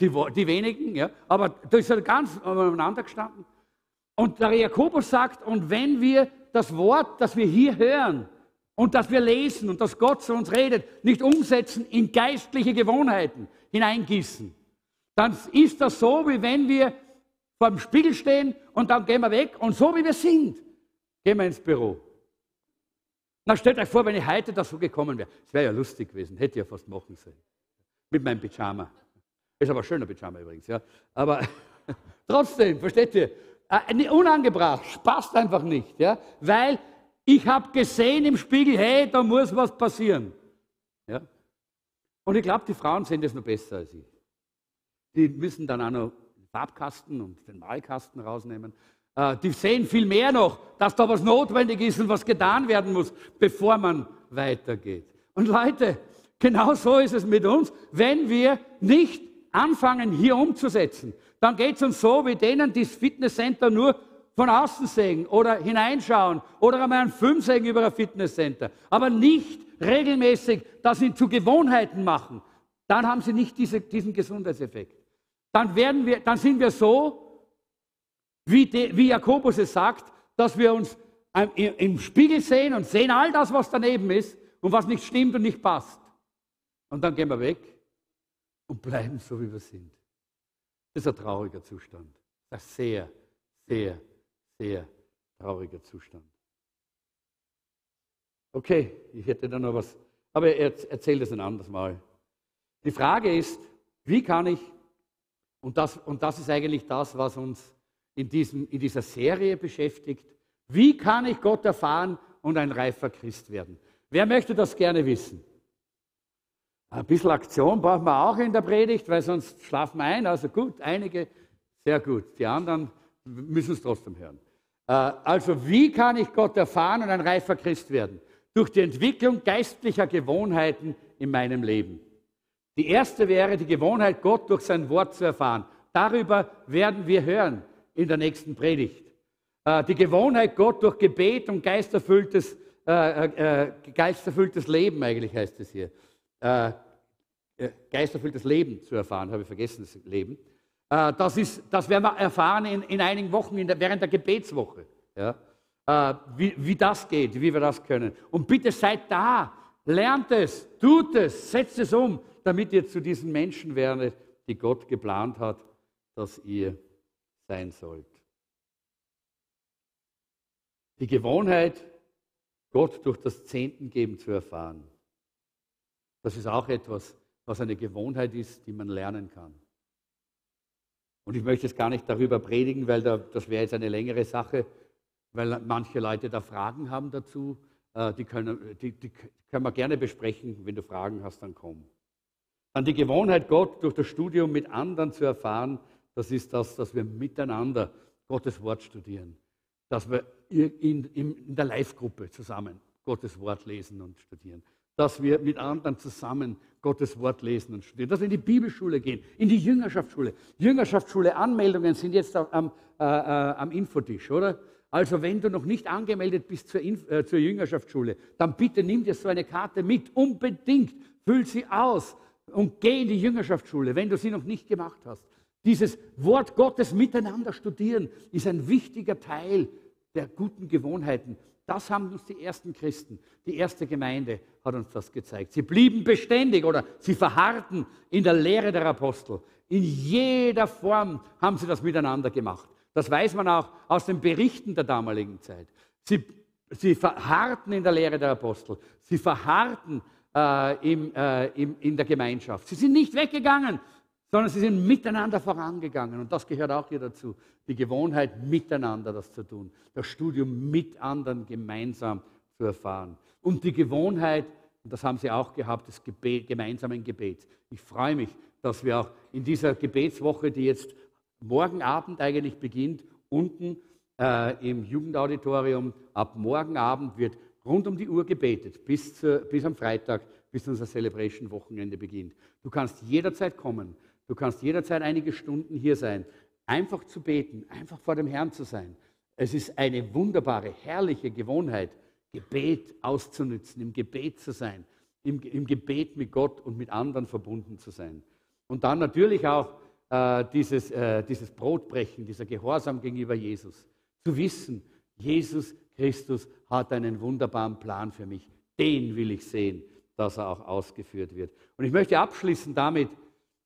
die, die wenigen, ja. Aber da ist halt ganz umeinander gestanden. Und der Jakobus sagt, und wenn wir das Wort, das wir hier hören und das wir lesen und das Gott zu uns redet, nicht umsetzen in geistliche Gewohnheiten hineingießen, dann ist das so, wie wenn wir vor dem Spiegel stehen und dann gehen wir weg und so wie wir sind, gehen wir ins Büro. Na, stellt euch vor, wenn ich heute da so gekommen wäre. Es wäre ja lustig gewesen, hätte ich ja fast machen sollen. Mit meinem Pyjama. Ist aber ein schöner Pyjama übrigens, ja. Aber trotzdem, versteht ihr? Äh, unangebracht, passt einfach nicht, ja. Weil ich habe gesehen im Spiegel, hey, da muss was passieren. Ja. Und ich glaube, die Frauen sehen das noch besser als ich. Die müssen dann auch noch den Farbkasten und den Malkasten rausnehmen. Äh, die sehen viel mehr noch, dass da was notwendig ist und was getan werden muss, bevor man weitergeht. Und Leute, genau so ist es mit uns. Wenn wir nicht anfangen, hier umzusetzen, dann geht es uns so wie denen, die das Fitnesscenter nur von außen sehen oder hineinschauen oder einmal einen Film sehen über ein Fitnesscenter, aber nicht regelmäßig das zu Gewohnheiten machen, dann haben sie nicht diese, diesen Gesundheitseffekt. Dann, werden wir, dann sind wir so, wie, de, wie Jakobus es sagt, dass wir uns im Spiegel sehen und sehen all das, was daneben ist und was nicht stimmt und nicht passt. Und dann gehen wir weg und bleiben so, wie wir sind. Das ist ein trauriger Zustand. Ein sehr, sehr, sehr trauriger Zustand. Okay, ich hätte da noch was, aber erzähle das ein anderes Mal. Die Frage ist, wie kann ich, und das, und das ist eigentlich das, was uns in, diesem, in dieser Serie beschäftigt. Wie kann ich Gott erfahren und ein reifer Christ werden? Wer möchte das gerne wissen? Ein bisschen Aktion brauchen wir auch in der Predigt, weil sonst schlafen wir ein. Also gut, einige, sehr gut. Die anderen müssen es trotzdem hören. Äh, also wie kann ich Gott erfahren und ein reifer Christ werden? Durch die Entwicklung geistlicher Gewohnheiten in meinem Leben. Die erste wäre die Gewohnheit, Gott durch sein Wort zu erfahren. Darüber werden wir hören in der nächsten Predigt. Äh, die Gewohnheit, Gott durch Gebet und geisterfülltes, äh, äh, geisterfülltes Leben, eigentlich heißt es hier, äh, äh, geisterfülltes Leben zu erfahren, habe ich vergessen, das Leben. Äh, das, ist, das werden wir erfahren in, in einigen Wochen, in der, während der Gebetswoche. Ja? Wie, wie das geht, wie wir das können. Und bitte seid da, lernt es, tut es, setzt es um, damit ihr zu diesen Menschen werdet, die Gott geplant hat, dass ihr sein sollt. Die Gewohnheit, Gott durch das Zehntengeben zu erfahren, das ist auch etwas, was eine Gewohnheit ist, die man lernen kann. Und ich möchte jetzt gar nicht darüber predigen, weil da, das wäre jetzt eine längere Sache, weil manche Leute da Fragen haben dazu. Äh, die können, die, die können wir gerne besprechen. Wenn du Fragen hast, dann komm. Dann die Gewohnheit, Gott durch das Studium mit anderen zu erfahren, das ist das, dass wir miteinander Gottes Wort studieren. Dass wir in, in der Live-Gruppe zusammen Gottes Wort lesen und studieren. Dass wir mit anderen zusammen Gottes Wort lesen und studieren. Dass wir in die Bibelschule gehen, in die Jüngerschaftsschule. Jüngerschaftsschule, Anmeldungen sind jetzt am, äh, äh, am Infotisch, oder? Also wenn du noch nicht angemeldet bist zur, Inf äh, zur Jüngerschaftsschule, dann bitte nimm dir so eine Karte mit, unbedingt, füll sie aus und geh in die Jüngerschaftsschule, wenn du sie noch nicht gemacht hast. Dieses Wort Gottes miteinander studieren ist ein wichtiger Teil der guten Gewohnheiten. Das haben uns die ersten Christen, die erste Gemeinde hat uns das gezeigt. Sie blieben beständig oder sie verharrten in der Lehre der Apostel. In jeder Form haben sie das miteinander gemacht. Das weiß man auch aus den Berichten der damaligen Zeit. Sie, sie verharrten in der Lehre der Apostel. Sie verharrten äh, im, äh, im, in der Gemeinschaft. Sie sind nicht weggegangen, sondern sie sind miteinander vorangegangen. Und das gehört auch hier dazu. Die Gewohnheit, miteinander das zu tun. Das Studium mit anderen gemeinsam zu erfahren. Und die Gewohnheit, und das haben sie auch gehabt, des Gebet, gemeinsamen Gebets. Ich freue mich, dass wir auch in dieser Gebetswoche, die jetzt morgen Abend eigentlich beginnt, unten äh, im Jugendauditorium. Ab morgen Abend wird rund um die Uhr gebetet, bis, zu, bis am Freitag, bis unser Celebration-Wochenende beginnt. Du kannst jederzeit kommen, du kannst jederzeit einige Stunden hier sein, einfach zu beten, einfach vor dem Herrn zu sein. Es ist eine wunderbare, herrliche Gewohnheit, Gebet auszunützen, im Gebet zu sein, im, im Gebet mit Gott und mit anderen verbunden zu sein. Und dann natürlich auch äh, dieses, äh, dieses Brotbrechen, dieser Gehorsam gegenüber Jesus. Zu wissen, Jesus Christus hat einen wunderbaren Plan für mich. Den will ich sehen, dass er auch ausgeführt wird. Und ich möchte abschließen damit,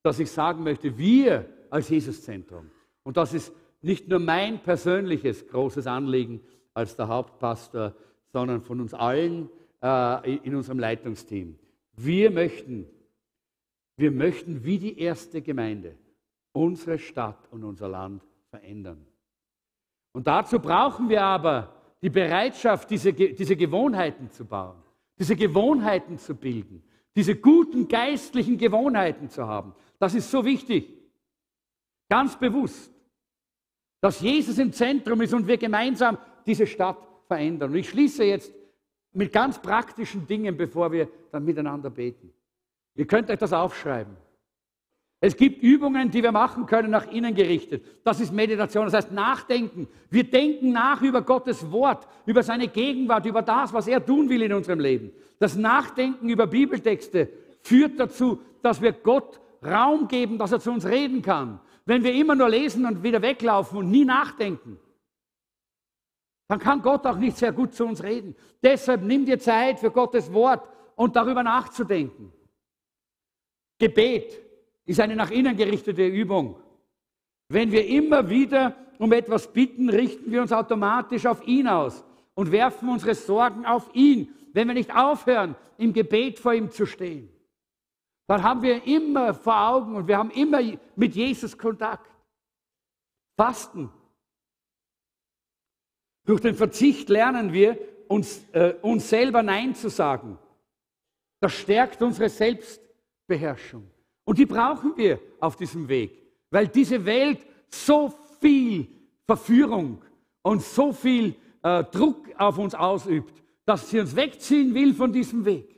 dass ich sagen möchte, wir als Jesuszentrum, und das ist nicht nur mein persönliches großes Anliegen als der Hauptpastor, sondern von uns allen äh, in unserem Leitungsteam. Wir möchten, wir möchten wie die erste Gemeinde unsere Stadt und unser Land verändern. Und dazu brauchen wir aber die Bereitschaft, diese, diese Gewohnheiten zu bauen, diese Gewohnheiten zu bilden, diese guten geistlichen Gewohnheiten zu haben. Das ist so wichtig. Ganz bewusst, dass Jesus im Zentrum ist und wir gemeinsam diese Stadt verändern. Und ich schließe jetzt mit ganz praktischen Dingen, bevor wir dann miteinander beten. Ihr könnt euch das aufschreiben. Es gibt Übungen, die wir machen können, nach innen gerichtet. Das ist Meditation, das heißt Nachdenken. Wir denken nach über Gottes Wort, über seine Gegenwart, über das, was er tun will in unserem Leben. Das Nachdenken über Bibeltexte führt dazu, dass wir Gott Raum geben, dass er zu uns reden kann. Wenn wir immer nur lesen und wieder weglaufen und nie nachdenken, dann kann Gott auch nicht sehr gut zu uns reden. Deshalb nimm dir Zeit für Gottes Wort und darüber nachzudenken. Gebet, ist eine nach innen gerichtete Übung. Wenn wir immer wieder um etwas bitten, richten wir uns automatisch auf ihn aus und werfen unsere Sorgen auf ihn. Wenn wir nicht aufhören, im Gebet vor ihm zu stehen, dann haben wir immer vor Augen und wir haben immer mit Jesus Kontakt. Fasten. Durch den Verzicht lernen wir, uns, äh, uns selber Nein zu sagen. Das stärkt unsere Selbstbeherrschung. Und die brauchen wir auf diesem Weg, weil diese Welt so viel Verführung und so viel äh, Druck auf uns ausübt, dass sie uns wegziehen will von diesem Weg.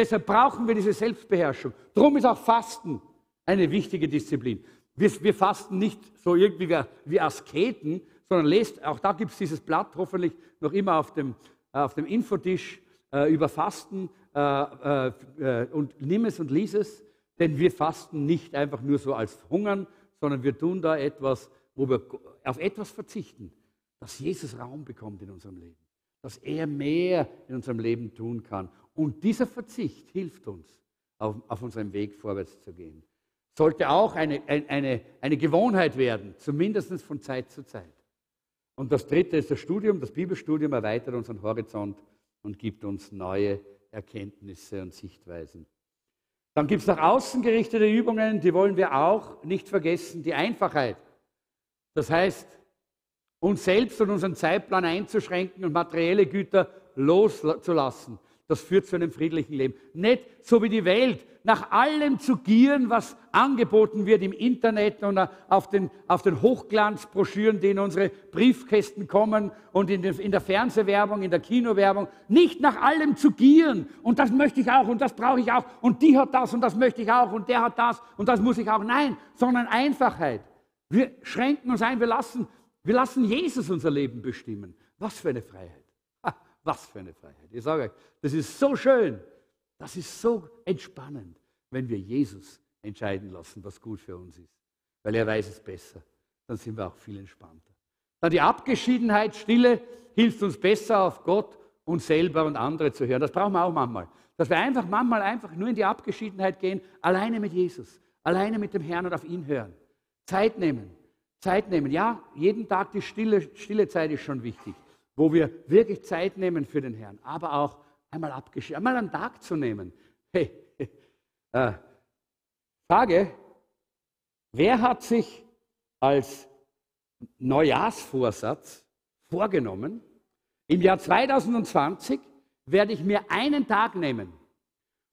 Deshalb brauchen wir diese Selbstbeherrschung. Darum ist auch Fasten eine wichtige Disziplin. Wir, wir fasten nicht so irgendwie wie, wie Asketen, sondern lest, auch da gibt es dieses Blatt hoffentlich noch immer auf dem, auf dem Infotisch äh, über Fasten äh, äh, äh, und nimm es und lies es. Denn wir fasten nicht einfach nur so als Hungern, sondern wir tun da etwas, wo wir auf etwas verzichten, dass Jesus Raum bekommt in unserem Leben, dass er mehr in unserem Leben tun kann. Und dieser Verzicht hilft uns, auf, auf unserem Weg vorwärts zu gehen. Sollte auch eine, eine, eine Gewohnheit werden, zumindest von Zeit zu Zeit. Und das dritte ist das Studium. Das Bibelstudium erweitert unseren Horizont und gibt uns neue Erkenntnisse und Sichtweisen. Dann gibt es nach außen gerichtete Übungen, die wollen wir auch nicht vergessen. Die Einfachheit. Das heißt, uns selbst und unseren Zeitplan einzuschränken und materielle Güter loszulassen. Das führt zu einem friedlichen Leben. Nicht so wie die Welt, nach allem zu gieren, was angeboten wird im Internet und auf den, auf den Hochglanzbroschüren, die in unsere Briefkästen kommen und in, den, in der Fernsehwerbung, in der Kinowerbung. Nicht nach allem zu gieren. Und das möchte ich auch und das brauche ich auch. Und die hat das und das möchte ich auch und der hat das und das muss ich auch. Nein, sondern Einfachheit. Wir schränken uns ein, wir lassen, wir lassen Jesus unser Leben bestimmen. Was für eine Freiheit. Was für eine Freiheit. Ich sage euch, das ist so schön. Das ist so entspannend, wenn wir Jesus entscheiden lassen, was gut für uns ist. Weil er weiß es besser. Dann sind wir auch viel entspannter. Dann die Abgeschiedenheit, Stille hilft uns besser auf Gott, uns selber und andere zu hören. Das brauchen wir auch manchmal. Dass wir einfach manchmal einfach nur in die Abgeschiedenheit gehen, alleine mit Jesus, alleine mit dem Herrn und auf ihn hören. Zeit nehmen. Zeit nehmen. Ja, jeden Tag die stille, stille Zeit ist schon wichtig, wo wir wirklich Zeit nehmen für den Herrn, aber auch einmal abgeschieden, einmal einen Tag zu nehmen. Hey, äh, Frage, wer hat sich als Neujahrsvorsatz vorgenommen, im Jahr 2020 werde ich mir einen Tag nehmen,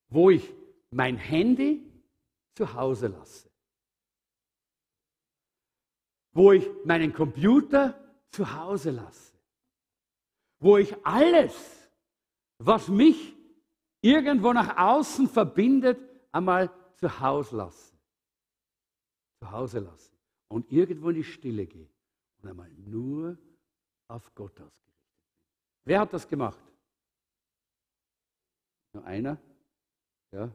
wo ich mein Handy zu Hause lasse, wo ich meinen Computer zu Hause lasse, wo ich alles was mich irgendwo nach außen verbindet, einmal zu Hause lassen. Zu Hause lassen. Und irgendwo in die Stille gehen. Und einmal nur auf Gott ausgerichtet bin. Wer hat das gemacht? Nur einer? Ja?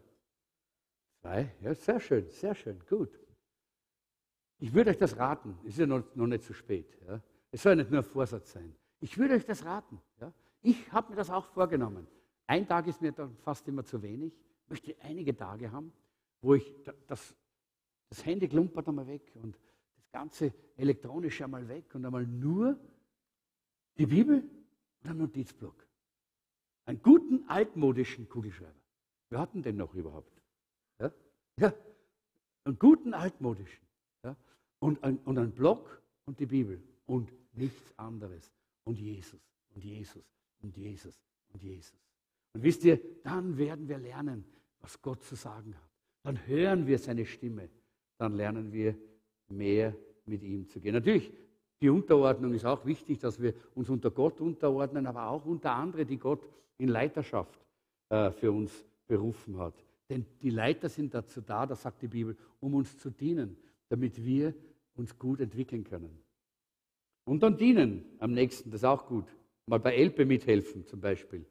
Zwei? Ja, sehr schön, sehr schön, gut. Ich würde euch das raten. Es ist ja noch, noch nicht zu spät. Ja? Es soll nicht nur ein Vorsatz sein. Ich würde euch das raten. Ja? Ich habe mir das auch vorgenommen. Ein Tag ist mir dann fast immer zu wenig. Ich möchte einige Tage haben, wo ich das, das Handy klumpert einmal weg und das ganze Elektronische einmal weg und einmal nur die Bibel und ein Notizblock. Einen guten altmodischen Kugelschreiber. Wir hatten den noch überhaupt. Ja? ja. Einen guten altmodischen. Ja? Und, ein, und ein Block und die Bibel und nichts anderes. Und Jesus und Jesus und Jesus und Jesus. Und wisst ihr, dann werden wir lernen, was Gott zu sagen hat. Dann hören wir seine Stimme. Dann lernen wir mehr mit ihm zu gehen. Natürlich, die Unterordnung ist auch wichtig, dass wir uns unter Gott unterordnen, aber auch unter andere, die Gott in Leiterschaft äh, für uns berufen hat. Denn die Leiter sind dazu da, das sagt die Bibel, um uns zu dienen, damit wir uns gut entwickeln können. Und dann dienen am nächsten, das ist auch gut. Mal bei Elbe mithelfen zum Beispiel,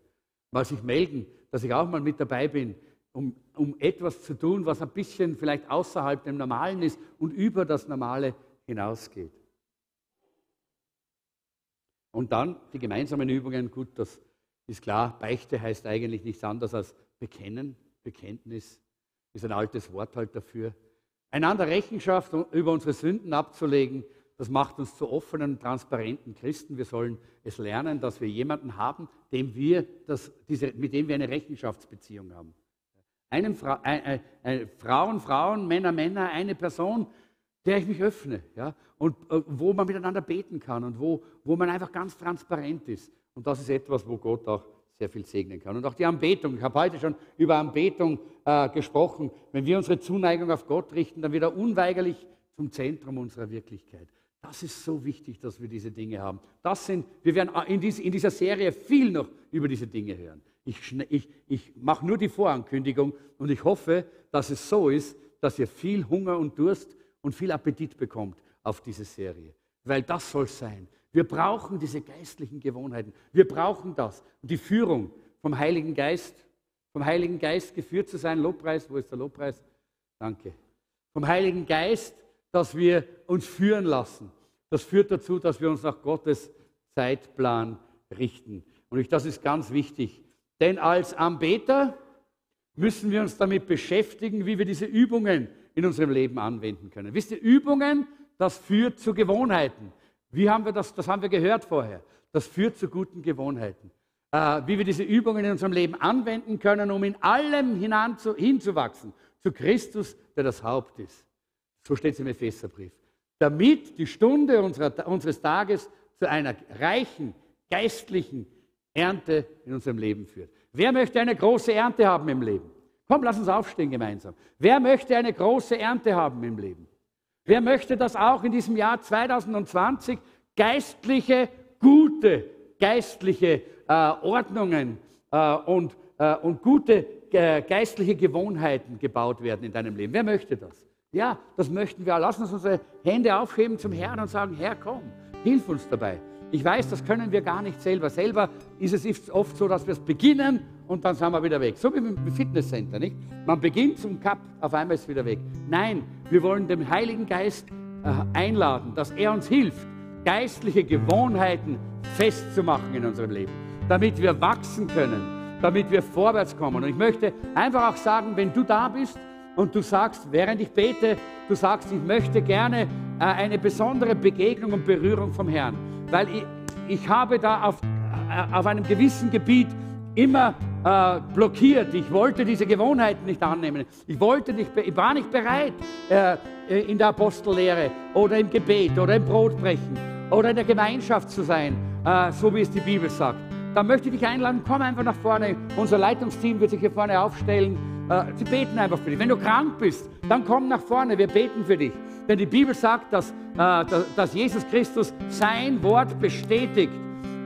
mal sich melden, dass ich auch mal mit dabei bin, um, um etwas zu tun, was ein bisschen vielleicht außerhalb dem Normalen ist und über das Normale hinausgeht. Und dann die gemeinsamen Übungen, gut, das ist klar, Beichte heißt eigentlich nichts anderes als bekennen, Bekenntnis ist ein altes Wort halt dafür. Einander Rechenschaft über unsere Sünden abzulegen das macht uns zu offenen, transparenten Christen. Wir sollen es lernen, dass wir jemanden haben, dem wir das, diese, mit dem wir eine Rechenschaftsbeziehung haben. Einen Fra äh, äh, Frauen, Frauen, Männer, Männer, eine Person, der ich mich öffne. Ja? Und äh, wo man miteinander beten kann und wo, wo man einfach ganz transparent ist. Und das ist etwas, wo Gott auch sehr viel segnen kann. Und auch die Anbetung. Ich habe heute schon über Anbetung äh, gesprochen. Wenn wir unsere Zuneigung auf Gott richten, dann wird er unweigerlich zum Zentrum unserer Wirklichkeit. Das ist so wichtig, dass wir diese Dinge haben. Das sind, wir werden in, dieser Serie viel noch über diese Dinge hören. Ich, ich, ich mache nur die Vorankündigung und ich hoffe, dass es so ist, dass ihr viel Hunger und Durst und viel Appetit bekommt auf diese Serie. Weil das soll sein. Wir brauchen diese geistlichen Gewohnheiten. Wir brauchen das. Und die Führung vom Heiligen Geist, vom Heiligen Geist geführt zu sein. Lobpreis, wo ist der Lobpreis? Danke. Vom Heiligen Geist dass wir uns führen lassen. Das führt dazu, dass wir uns nach Gottes Zeitplan richten. Und das ist ganz wichtig. Denn als Anbeter müssen wir uns damit beschäftigen, wie wir diese Übungen in unserem Leben anwenden können. Wisst ihr, Übungen, das führt zu Gewohnheiten. Wie haben wir das, das haben wir gehört vorher. Das führt zu guten Gewohnheiten. Äh, wie wir diese Übungen in unserem Leben anwenden können, um in allem hinzuwachsen. Zu Christus, der das Haupt ist. So steht es im Epheserbrief. Damit die Stunde unserer, unseres Tages zu einer reichen geistlichen Ernte in unserem Leben führt. Wer möchte eine große Ernte haben im Leben? Komm, lass uns aufstehen gemeinsam. Wer möchte eine große Ernte haben im Leben? Wer möchte, dass auch in diesem Jahr 2020 geistliche, gute, geistliche äh, Ordnungen äh, und, äh, und gute äh, geistliche Gewohnheiten gebaut werden in deinem Leben? Wer möchte das? Ja, das möchten wir. Lass uns unsere Hände aufheben zum Herrn und sagen, Herr, komm, hilf uns dabei. Ich weiß, das können wir gar nicht selber. Selber ist es oft so, dass wir es beginnen und dann sind wir wieder weg. So wie im Fitnesscenter, nicht? Man beginnt zum Cup, auf einmal ist es wieder weg. Nein, wir wollen den Heiligen Geist äh, einladen, dass er uns hilft, geistliche Gewohnheiten festzumachen in unserem Leben, damit wir wachsen können, damit wir vorwärts kommen. Und ich möchte einfach auch sagen, wenn du da bist und du sagst, während ich bete, du sagst, ich möchte gerne äh, eine besondere Begegnung und Berührung vom Herrn, weil ich, ich habe da auf, äh, auf einem gewissen Gebiet immer äh, blockiert. Ich wollte diese Gewohnheiten nicht annehmen. Ich, wollte nicht, ich war nicht bereit, äh, in der Apostellehre oder im Gebet oder im Brotbrechen oder in der Gemeinschaft zu sein, äh, so wie es die Bibel sagt. Dann möchte ich dich einladen, komm einfach nach vorne. Unser Leitungsteam wird sich hier vorne aufstellen. Äh, sie beten einfach für dich. Wenn du krank bist, dann komm nach vorne, wir beten für dich. Denn die Bibel sagt, dass, äh, dass Jesus Christus sein Wort bestätigt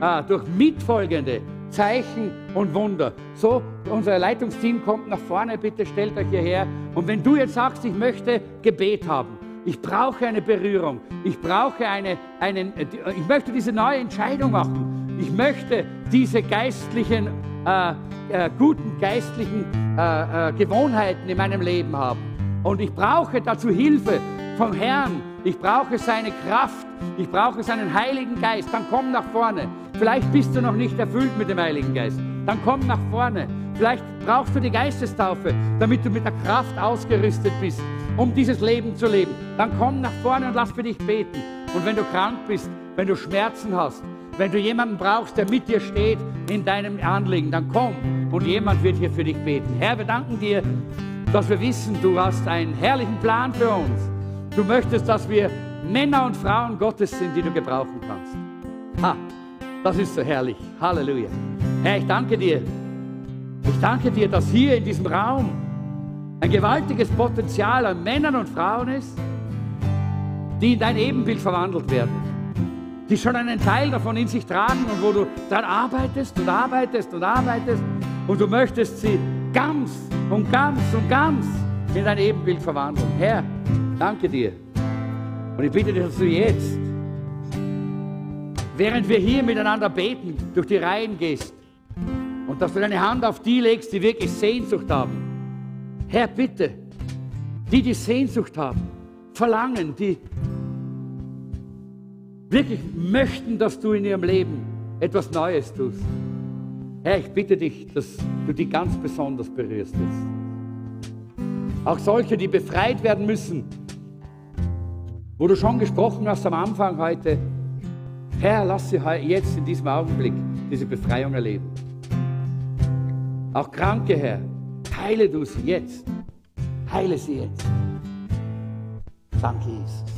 äh, durch mitfolgende Zeichen und Wunder. So, unser Leitungsteam kommt nach vorne, bitte stellt euch hierher. Und wenn du jetzt sagst, ich möchte Gebet haben, ich brauche eine Berührung, ich brauche eine, einen, ich möchte diese neue Entscheidung machen, ich möchte diese geistlichen, äh, äh, guten geistlichen äh, äh Gewohnheiten in meinem Leben haben. Und ich brauche dazu Hilfe vom Herrn, ich brauche seine Kraft, ich brauche seinen Heiligen Geist, dann komm nach vorne. Vielleicht bist du noch nicht erfüllt mit dem Heiligen Geist, dann komm nach vorne. Vielleicht brauchst du die Geistestaufe, damit du mit der Kraft ausgerüstet bist, um dieses Leben zu leben. Dann komm nach vorne und lass für dich beten. Und wenn du krank bist, wenn du Schmerzen hast, wenn du jemanden brauchst, der mit dir steht in deinem Anliegen, dann komm und jemand wird hier für dich beten. Herr, wir danken dir, dass wir wissen, du hast einen herrlichen Plan für uns. Du möchtest, dass wir Männer und Frauen Gottes sind, die du gebrauchen kannst. Ha, das ist so herrlich. Halleluja. Herr, ich danke dir. Ich danke dir, dass hier in diesem Raum ein gewaltiges Potenzial an Männern und Frauen ist, die in dein Ebenbild verwandelt werden, die schon einen Teil davon in sich tragen und wo du dann arbeitest und arbeitest und arbeitest und du möchtest sie ganz und ganz und ganz in dein Ebenbild verwandeln. Herr, Danke dir. Und ich bitte dich, dass du jetzt, während wir hier miteinander beten, durch die Reihen gehst und dass du deine Hand auf die legst, die wirklich Sehnsucht haben. Herr, bitte, die, die Sehnsucht haben, verlangen, die wirklich möchten, dass du in ihrem Leben etwas Neues tust. Herr, ich bitte dich, dass du die ganz besonders berührst jetzt. Auch solche, die befreit werden müssen wo du schon gesprochen hast am Anfang heute, Herr, lass sie jetzt in diesem Augenblick diese Befreiung erleben. Auch Kranke, Herr, heile du sie jetzt. Heile sie jetzt. Danke, Jesus.